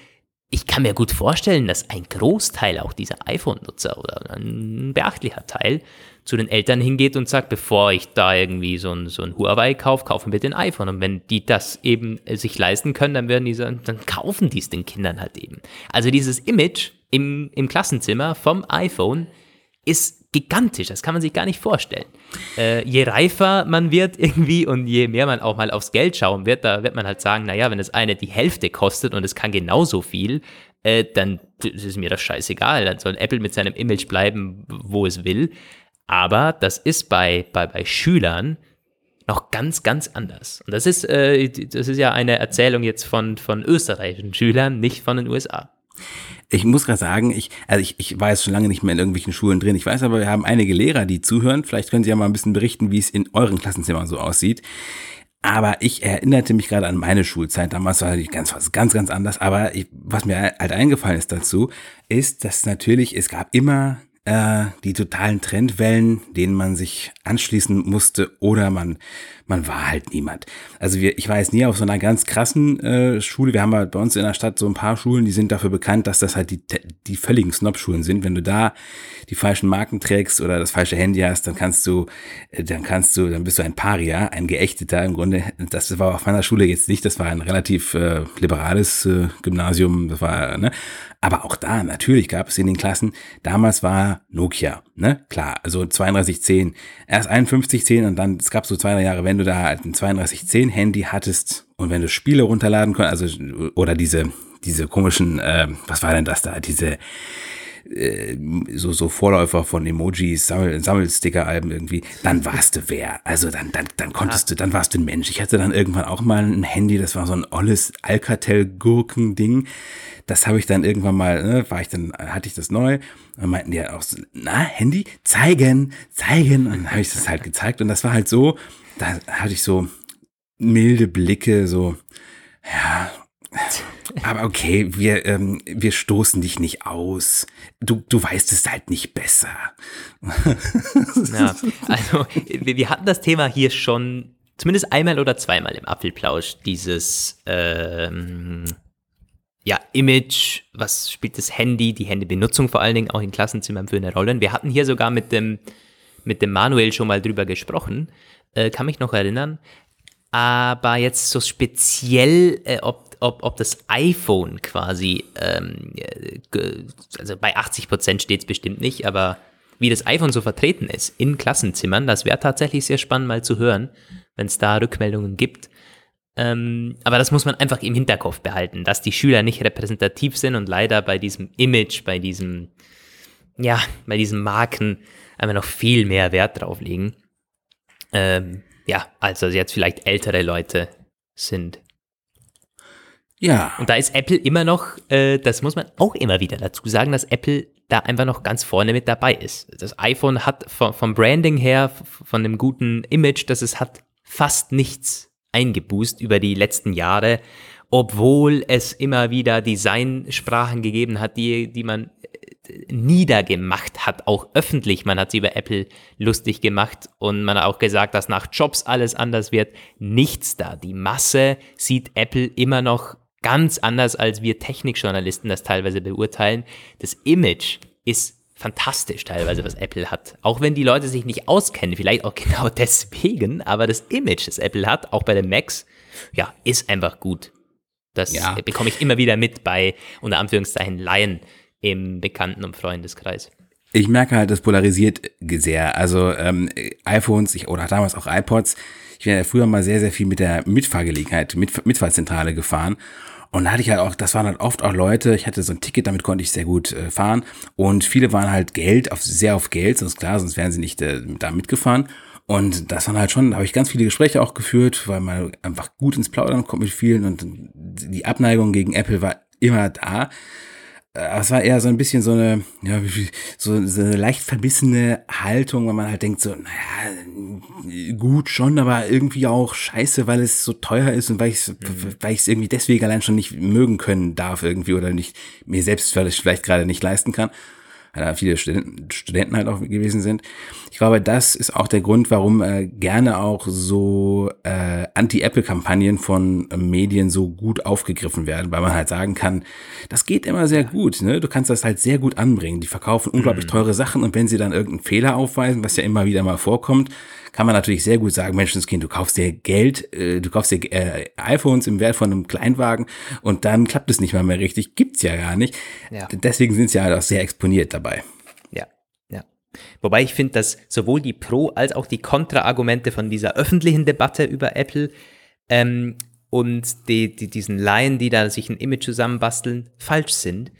ich kann mir gut vorstellen, dass ein Großteil auch dieser iPhone-Nutzer oder ein beachtlicher Teil zu den Eltern hingeht und sagt, bevor ich da irgendwie so ein, so ein Huawei kaufe, kaufen wir den iPhone. Und wenn die das eben sich leisten können, dann werden die sagen, dann kaufen die es den Kindern halt eben. Also dieses Image im, im Klassenzimmer vom iPhone ist gigantisch, das kann man sich gar nicht vorstellen. Äh, je reifer man wird irgendwie und je mehr man auch mal aufs Geld schauen wird, da wird man halt sagen, naja, wenn das eine die Hälfte kostet und es kann genauso viel, äh, dann ist mir das scheißegal, dann soll Apple mit seinem Image bleiben, wo es will. Aber das ist bei, bei, bei Schülern noch ganz, ganz anders. Und das ist, äh, das ist ja eine Erzählung jetzt von, von österreichischen Schülern, nicht von den USA. Ich muss gerade sagen, ich, also ich, ich war jetzt schon lange nicht mehr in irgendwelchen Schulen drin. Ich weiß aber, wir haben einige Lehrer, die zuhören. Vielleicht können Sie ja mal ein bisschen berichten, wie es in euren Klassenzimmern so aussieht. Aber ich erinnerte mich gerade an meine Schulzeit. Damals war natürlich ganz, was ganz, ganz anders. Aber ich, was mir halt eingefallen ist dazu, ist, dass natürlich, es gab immer äh, die totalen Trendwellen, denen man sich anschließen musste oder man man war halt niemand. Also wir, ich war jetzt nie auf so einer ganz krassen äh, Schule. Wir haben halt bei uns in der Stadt so ein paar Schulen, die sind dafür bekannt, dass das halt die, die völligen Snob-Schulen sind. Wenn du da die falschen Marken trägst oder das falsche Handy hast, dann kannst du, äh, dann kannst du, dann bist du ein Paria, ein Geächteter im Grunde. Das war auf meiner Schule jetzt nicht, das war ein relativ äh, liberales äh, Gymnasium, das war, ne? Aber auch da, natürlich gab es in den Klassen, damals war Nokia, ne? Klar, also 3210, erst 5110 und dann, es gab so zwei, drei Jahre, wenn du da halt ein 3210 Handy hattest und wenn du Spiele runterladen konntest, also, oder diese, diese komischen, äh, was war denn das da, diese, äh, so, so Vorläufer von Emojis, Sammel, Sammelsticker-Alben irgendwie, dann warst du wer. Also dann, dann, dann konntest ja. du, dann warst du ein Mensch. Ich hatte dann irgendwann auch mal ein Handy, das war so ein olles Alcatel-Gurken-Ding das habe ich dann irgendwann mal, ne, war ich dann, hatte ich das neu. Und meinten die halt auch so, na, Handy, zeigen, zeigen. Und dann habe ich das halt gezeigt. Und das war halt so, da hatte ich so milde Blicke, so, ja, aber okay, wir, ähm, wir stoßen dich nicht aus. Du, du weißt es halt nicht besser. Ja, also wir, hatten das Thema hier schon zumindest einmal oder zweimal im Apfelplausch, dieses ähm, ja, Image, was spielt das Handy, die Handybenutzung vor allen Dingen auch in Klassenzimmern für eine Rolle. Wir hatten hier sogar mit dem, mit dem Manuel schon mal drüber gesprochen, äh, kann mich noch erinnern. Aber jetzt so speziell, äh, ob, ob, ob das iPhone quasi, ähm, also bei 80 Prozent steht es bestimmt nicht, aber wie das iPhone so vertreten ist in Klassenzimmern, das wäre tatsächlich sehr spannend mal zu hören, wenn es da Rückmeldungen gibt. Ähm, aber das muss man einfach im Hinterkopf behalten, dass die Schüler nicht repräsentativ sind und leider bei diesem Image, bei diesem, ja, bei diesen Marken einfach noch viel mehr Wert drauf legen. Ähm, ja, als das jetzt vielleicht ältere Leute sind. Ja. Und da ist Apple immer noch, äh, das muss man auch immer wieder dazu sagen, dass Apple da einfach noch ganz vorne mit dabei ist. Das iPhone hat vom, vom Branding her, von dem guten Image, das es hat, fast nichts eingeboost über die letzten Jahre, obwohl es immer wieder Designsprachen gegeben hat, die, die man niedergemacht hat, auch öffentlich. Man hat sie über Apple lustig gemacht und man hat auch gesagt, dass nach Jobs alles anders wird. Nichts da. Die Masse sieht Apple immer noch ganz anders, als wir Technikjournalisten das teilweise beurteilen. Das Image ist fantastisch teilweise, was Apple hat. Auch wenn die Leute sich nicht auskennen, vielleicht auch genau deswegen, aber das Image, das Apple hat, auch bei den Macs, ja, ist einfach gut. Das Ja. bekomme ich immer wieder mit bei, unter Anführungszeichen, Laien im Bekannten- und Freundeskreis. Ich merke halt, das polarisiert sehr. Also ähm, iPhones ich, oder damals auch iPods. Ich bin ja früher mal sehr, sehr viel mit der Mitfahrgelegenheit, mit, Mitfahrzentrale gefahren. Und da hatte ich halt auch, das waren halt oft auch Leute, ich hatte so ein Ticket, damit konnte ich sehr gut äh, fahren. Und viele waren halt Geld, auf, sehr auf Geld, sonst klar, sonst wären sie nicht äh, da mitgefahren. Und das waren halt schon, da habe ich ganz viele Gespräche auch geführt, weil man einfach gut ins Plaudern kommt mit vielen und die Abneigung gegen Apple war immer da. Äh, Es war eher so ein bisschen so eine, ja, so, so eine leicht verbissene Haltung, weil man halt denkt so, naja, gut schon, aber irgendwie auch scheiße, weil es so teuer ist und weil ich es weil ich es irgendwie deswegen allein schon nicht mögen können darf irgendwie oder nicht mir selbst vielleicht, vielleicht gerade nicht leisten kann. Weil da viele Studenten, Studenten halt auch gewesen sind. Ich glaube, das ist auch der Grund, warum äh, gerne auch so äh, Anti-Apple-Kampagnen von äh, Medien so gut aufgegriffen werden, weil man halt sagen kann, das geht immer sehr gut. Ne? Du kannst das halt sehr gut anbringen. Die verkaufen unglaublich teure Sachen und wenn sie dann irgendeinen Fehler aufweisen, was ja immer wieder mal vorkommt, kann man natürlich sehr gut sagen, Menschenskind, du kaufst dir Geld, äh, du kaufst dir äh, iPhones im Wert von einem Kleinwagen und dann klappt es nicht mal mehr richtig. Gibt's ja gar nicht. Ja. Deswegen sind sie halt auch sehr exponiert dabei. Ja, ja. Wobei ich finde, dass sowohl die Pro- als auch die Kontra-Argumente von dieser öffentlichen Debatte über Apple ähm, und die, die, diesen Laien, die da sich ein Image zusammenbasteln, falsch sind,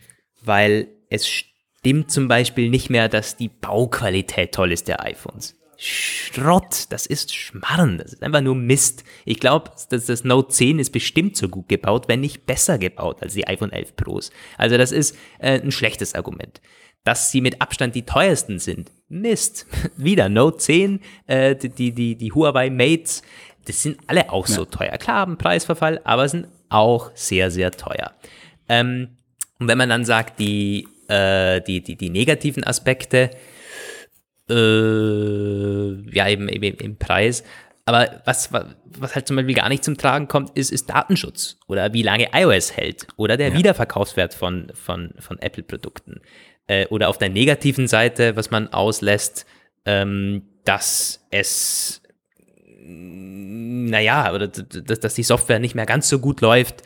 weil es stimmt zum Beispiel nicht mehr, dass die Bauqualität toll ist der iPhones. Schrott, das ist Schmarrn, das ist einfach nur Mist. Ich glaube, dass das Note 10 ist bestimmt so gut gebaut, wenn nicht besser gebaut als die iPhone 11 Pros. Also das ist äh, ein schlechtes Argument. Dass sie mit Abstand die teuersten sind, Mist. Wieder Note 10, äh, die, die, die, Huawei Mates, das sind alle auch so teuer. Klar, haben Preisverfall, aber sind auch sehr, sehr teuer. Ähm, und wenn man dann sagt, die, äh, die, die, die negativen Aspekte, äh, ja, eben, eben im Preis. Aber was, was halt zum Beispiel gar nicht zum Tragen kommt, ist, ist Datenschutz oder wie lange iOS hält oder der Wiederverkaufswert von, von, von Apple-Produkten. Äh, oder auf der negativen Seite, was man auslässt, ähm, dass es, naja, oder dass, dass die Software nicht mehr ganz so gut läuft.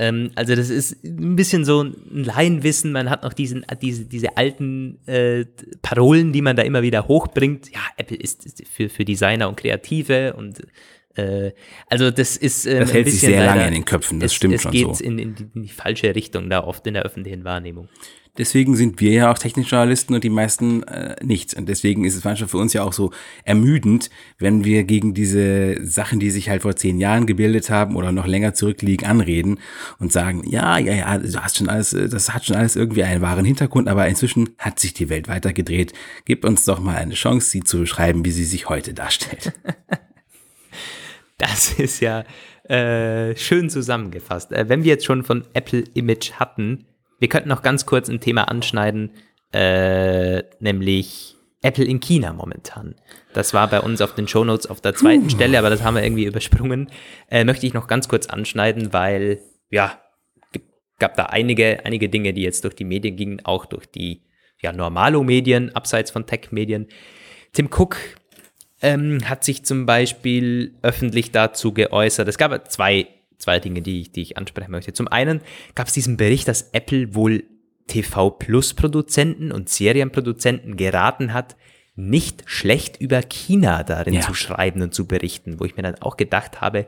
Ähm, also das ist ein bisschen so ein Laienwissen. Man hat noch diesen, diese, diese alten äh, Parolen, die man da immer wieder hochbringt. Ja, Apple ist ist für, für Designer und Kreative und äh, also das ist ähm, Das ein hält sich sehr lange leider- in den Köpfen, das es, stimmt es schon geht so. in, in, die, in die falsche Richtung da oft in der öffentlichen Wahrnehmung. Deswegen sind wir ja auch Technikjournalisten und die meisten äh, nicht. Und deswegen ist es manchmal für uns ja auch so ermüdend, wenn wir gegen diese Sachen, die sich halt vor zehn Jahren gebildet haben oder noch länger zurückliegen, anreden und sagen, ja, ja, ja, du hast schon alles, äh, das hat schon alles irgendwie einen wahren Hintergrund, aber inzwischen hat sich die Welt weitergedreht. Gib uns doch mal eine Chance, sie zu beschreiben, wie sie sich heute darstellt. Das ist ja äh, schön zusammengefasst. Äh, wenn wir jetzt schon von Apple Image hatten, wir könnten noch ganz kurz ein Thema anschneiden, äh, nämlich Apple in China momentan. Das war bei uns auf den Shownotes auf der zweiten Stelle, aber das haben wir irgendwie übersprungen. Äh, möchte ich noch ganz kurz anschneiden, weil, ja, gab da einige, einige Dinge, die jetzt durch die Medien gingen, auch durch die ja, Normalo-Medien, abseits von Tech-Medien. Tim Cook ähm, hat sich zum Beispiel öffentlich dazu geäußert. Es gab zwei, zwei Dinge, die ich, die ich ansprechen möchte. Zum einen gab es diesen Bericht, dass Apple wohl TV Plus Produzenten und Serienproduzenten geraten hat, nicht schlecht über China darin Ja. zu schreiben und zu berichten, wo ich mir dann auch gedacht habe,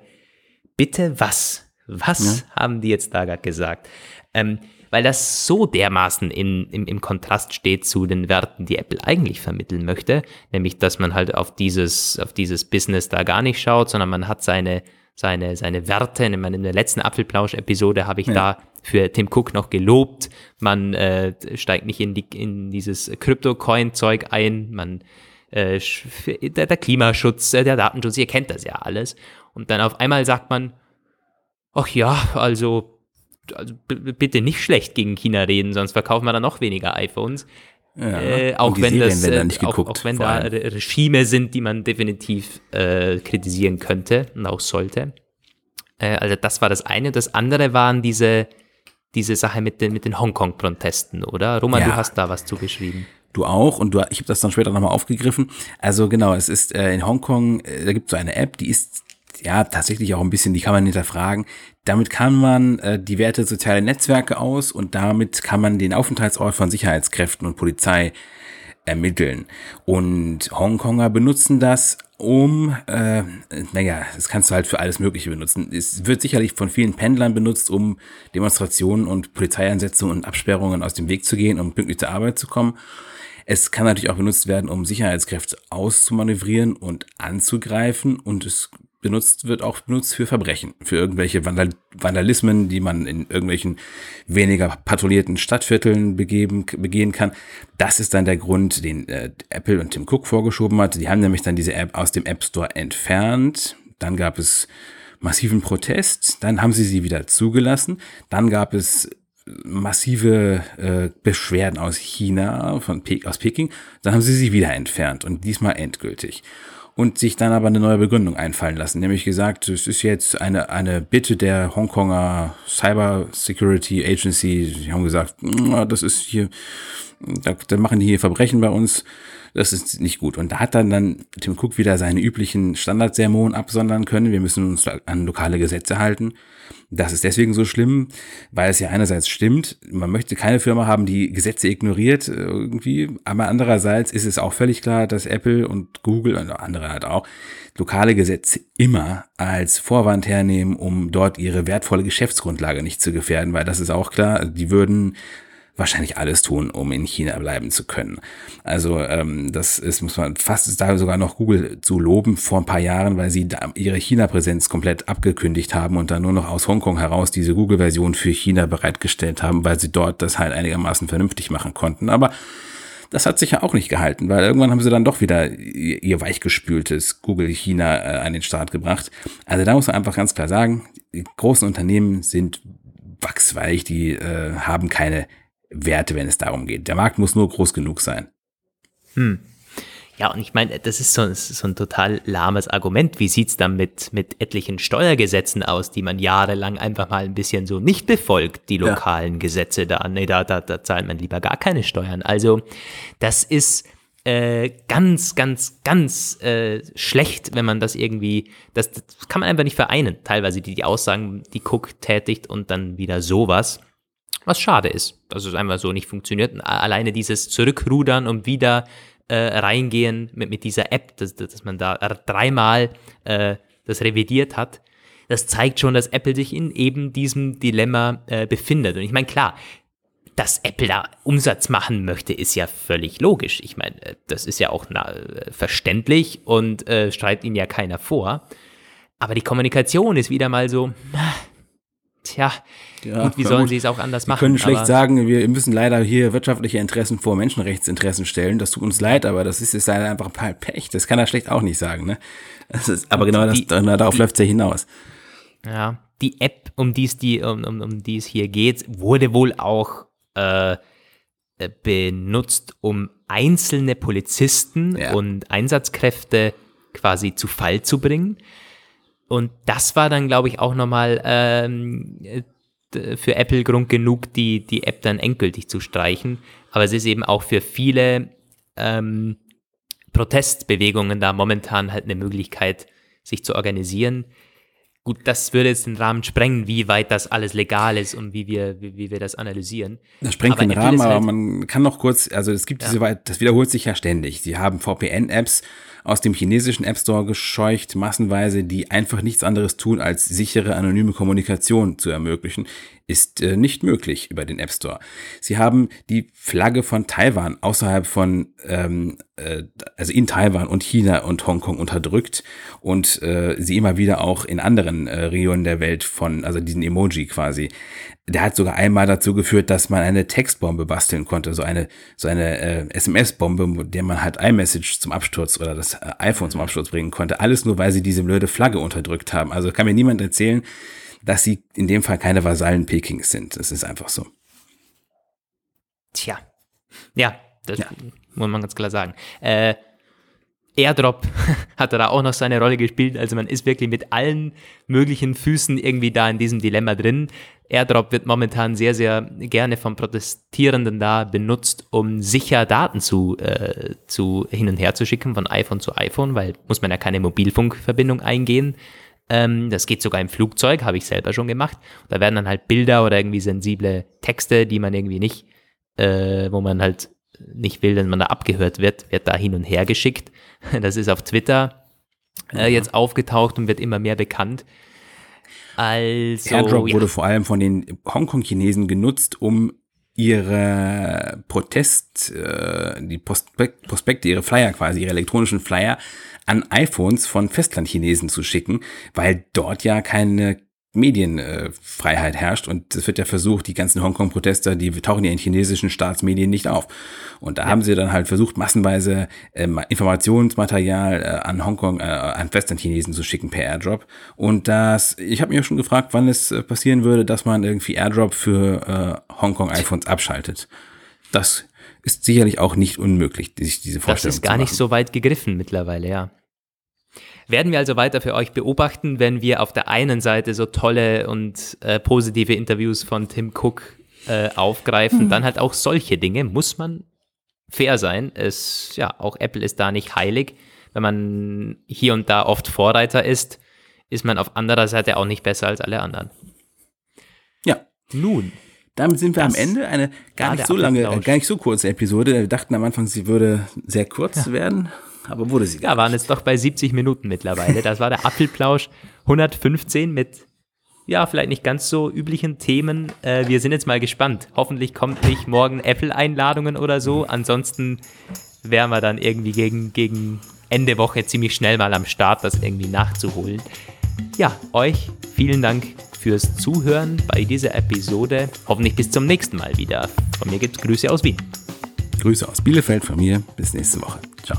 bitte was? Was haben die jetzt da gerade gesagt? Ähm, weil das so dermaßen in, im, im Kontrast steht zu den Werten, die Apple eigentlich vermitteln möchte, nämlich dass man halt auf dieses, auf dieses Business da gar nicht schaut, sondern man hat seine, seine, seine Werte. In meiner- der letzten Apfelplausch-Episode habe ich da für Tim Cook noch gelobt. Man äh, steigt nicht in, die, in dieses Crypto-Coin-Zeug ein, man äh, der, der Klimaschutz, äh, der Datenschutz, ihr kennt das ja alles. Und dann auf einmal sagt man, ach ja, also, also bitte nicht schlecht gegen China reden, sonst verkaufen wir dann noch weniger iPhones. Ja. Äh, auch wenn Serien das, äh, auch, wenn da Regime sind, die man definitiv äh, kritisieren könnte und auch sollte. Äh, also das war das eine. Das andere waren diese, diese Sache mit den, mit den Hongkong-Protesten, oder? Roman, Ja. du hast da was zugeschrieben. Du auch und du, ich habe das dann später nochmal aufgegriffen. Also genau, es ist äh, in Hongkong, äh, da gibt es so eine App, die ist ja tatsächlich auch ein bisschen, die kann man hinterfragen. Damit kann man äh, die Werte soziale Netzwerke aus und damit kann man den Aufenthaltsort von Sicherheitskräften und Polizei ermitteln. Und Hongkonger benutzen das, um, äh, naja, das kannst du halt für alles Mögliche benutzen. Es wird sicherlich von vielen Pendlern benutzt, um Demonstrationen und Polizeieinsätze und Absperrungen aus dem Weg zu gehen, um pünktlich zur Arbeit zu kommen. Es kann natürlich auch benutzt werden, um Sicherheitskräfte auszumanövrieren und anzugreifen und es benutzt, wird auch benutzt für Verbrechen, für irgendwelche Vandal Vandalismen, die man in irgendwelchen weniger patrouillierten Stadtvierteln begeben, begehen kann. Das ist dann der Grund, den äh, Apple und Tim Cook vorgeschoben hat. Die haben nämlich dann diese App aus dem App Store entfernt. Dann gab es massiven Protest, dann haben sie sie wieder zugelassen, dann gab es massive äh, Beschwerden aus China, von Pe aus Peking, dann haben sie sie wieder entfernt und diesmal endgültig und sich dann aber eine neue Begründung einfallen lassen, nämlich gesagt, es ist jetzt eine, eine Bitte der Hongkonger Cyber Security Agency. Die haben gesagt, das ist hier, da, da machen die hier Verbrechen bei uns. Das ist nicht gut. Und da hat dann, dann Tim Cook wieder seine üblichen Standardsermonen absondern können. Wir müssen uns an lokale Gesetze halten. Das ist deswegen so schlimm, weil es ja einerseits stimmt, man möchte keine Firma haben, die Gesetze ignoriert äh, irgendwie, aber andererseits ist es auch völlig klar, dass Apple und Google und andere halt auch lokale Gesetze immer als Vorwand hernehmen, um dort ihre wertvolle Geschäftsgrundlage nicht zu gefährden, weil das ist auch klar, die würden wahrscheinlich alles tun, um in China bleiben zu können. Also ähm, das ist, muss man fast da sogar noch Google zu loben vor ein paar Jahren, weil sie ihre China-Präsenz komplett abgekündigt haben und dann nur noch aus Hongkong heraus diese Google-Version für China bereitgestellt haben, weil sie dort das halt einigermaßen vernünftig machen konnten. Aber das hat sich ja auch nicht gehalten, weil irgendwann haben sie dann doch wieder ihr weichgespültes Google China äh, an den Start gebracht. Also da muss man einfach ganz klar sagen, die großen Unternehmen sind wachsweich, die äh, haben keine Werte, wenn es darum geht. Der Markt muss nur groß genug sein. Hm. Ja, und ich meine, das ist so, das ist so ein total lahmes Argument. Wie sieht's dann mit, mit etlichen Steuergesetzen aus, die man jahrelang einfach mal ein bisschen so nicht befolgt, die lokalen ja. Gesetze da? Nee, da, da, da zahlt man lieber gar keine Steuern. Also, das ist äh, ganz, ganz, ganz äh, schlecht, wenn man das irgendwie, das, das kann man einfach nicht vereinen. Teilweise die, die Aussagen, die Cook tätigt und dann wieder sowas. Was schade ist, dass es einfach so nicht funktioniert. Alleine dieses Zurückrudern und wieder äh, reingehen mit, mit dieser App, dass, dass man da dreimal äh, das revidiert hat, das zeigt schon, dass Apple sich in eben diesem Dilemma äh, befindet. Und ich meine, klar, dass Apple da Umsatz machen möchte, ist ja völlig logisch. Ich meine, äh, das ist ja auch na, verständlich und äh, streitet ihnen ja keiner vor. Aber die Kommunikation ist wieder mal so, tja, ja, gut, wie sollen gut. sie es auch anders machen? Wir können schlecht sagen, wir müssen leider hier wirtschaftliche Interessen vor Menschenrechtsinteressen stellen. Das tut uns leid, aber das ist jetzt leider einfach ein Pech. Das kann er schlecht auch nicht sagen. Ne? Ist, aber genau die, das, darauf läuft es ja hinaus. Ja, die App, um die es die, um, um, um die es hier geht, wurde wohl auch äh, benutzt, um einzelne Polizisten ja. und Einsatzkräfte quasi zu Fall zu bringen. Und das war dann, glaube ich, auch nochmal ähm, für Apple Grund genug, die, die App dann endgültig zu streichen. Aber es ist eben auch für viele ähm, Protestbewegungen da momentan halt eine Möglichkeit, sich zu organisieren. Gut, das würde jetzt den Rahmen sprengen, wie weit das alles legal ist und wie wir, wie, wie wir das analysieren. Das sprengt aber den Rahmen, halt, aber man kann noch kurz, also es gibt ja. diese, das wiederholt sich ja ständig. Sie haben VPN-Apps, aus dem chinesischen App Store gescheucht, massenweise, die einfach nichts anderes tun, als sichere anonyme Kommunikation zu ermöglichen, ist äh, nicht möglich über den App Store. Sie haben die Flagge von Taiwan außerhalb von, ähm, äh, also in Taiwan und China und Hongkong unterdrückt und äh, sie immer wieder auch in anderen äh, Regionen der Welt von, also diesen Emoji quasi der hat sogar einmal dazu geführt, dass man eine Textbombe basteln konnte, so eine so eine äh, SMS-Bombe, mit der man halt iMessage zum Absturz oder das äh, iPhone zum Absturz bringen konnte. Alles nur, weil sie diese blöde Flagge unterdrückt haben. Also kann mir niemand erzählen, dass sie in dem Fall keine Vasallen Pekings sind. Das ist einfach so. Tja, ja, das ja. muss man ganz klar sagen. Äh, Airdrop hat da auch noch seine Rolle gespielt. Also man ist wirklich mit allen möglichen Füßen irgendwie da in diesem Dilemma drin. Airdrop wird momentan sehr, sehr gerne von Protestierenden da benutzt, um sicher Daten zu, äh, zu hin und her zu schicken von iPhone zu iPhone, weil muss man ja keine Mobilfunkverbindung eingehen. Ähm, das geht sogar im Flugzeug, habe ich selber schon gemacht. Da werden dann halt Bilder oder irgendwie sensible Texte, die man irgendwie nicht, äh, wo man halt nicht will, dass man da abgehört wird, wird da hin und her geschickt. Das ist auf Twitter äh, jetzt aufgetaucht und wird immer mehr bekannt. Also, Airdrop ja. wurde vor allem von den Hongkong-Chinesen genutzt, um ihre Protest, äh, die Prospekt, Prospekte, ihre Flyer quasi, ihre elektronischen Flyer an iPhones von Festlandchinesen zu schicken, weil dort ja keine Medienfreiheit herrscht und es wird ja versucht, die ganzen Hongkong-Protester, die tauchen ja in chinesischen Staatsmedien nicht auf. Und da ja. haben sie dann halt versucht, massenweise ähm, Informationsmaterial äh, an Hongkong, äh, an Western-Chinesen zu schicken per Airdrop. Und das, ich habe mich auch schon gefragt, wann es äh, passieren würde, dass man irgendwie Airdrop für äh, Hongkong-iPhones abschaltet. Das ist sicherlich auch nicht unmöglich, sich diese Vorstellung Das ist gar nicht so weit gegriffen mittlerweile, ja. Werden wir also weiter für euch beobachten, wenn wir auf der einen Seite so tolle und äh, positive Interviews von Tim Cook äh, aufgreifen, mhm. dann halt auch solche Dinge, muss man fair sein. Es, ja, auch Apple ist da nicht heilig. Wenn man hier und da oft Vorreiter ist, ist man auf anderer Seite auch nicht besser als alle anderen. Ja. Nun. Damit sind wir am Ende. Eine gar nicht so lange, äh, gar nicht so kurze Episode. Wir dachten am Anfang, sie würde sehr kurz ja. werden aber wurde sie Ja, waren jetzt doch bei 70 Minuten mittlerweile. Das war der Apfelplausch 115 mit, ja, vielleicht nicht ganz so üblichen Themen. Äh, wir sind jetzt mal gespannt. Hoffentlich kommt nicht morgen Apple-Einladungen oder so. Ansonsten wären wir dann irgendwie gegen, gegen Ende Woche ziemlich schnell mal am Start, das irgendwie nachzuholen. Ja, euch vielen Dank fürs Zuhören bei dieser Episode. Hoffentlich bis zum nächsten Mal wieder. Von mir gibt es Grüße aus Wien. Grüße aus Bielefeld von mir. Bis nächste Woche. Ciao.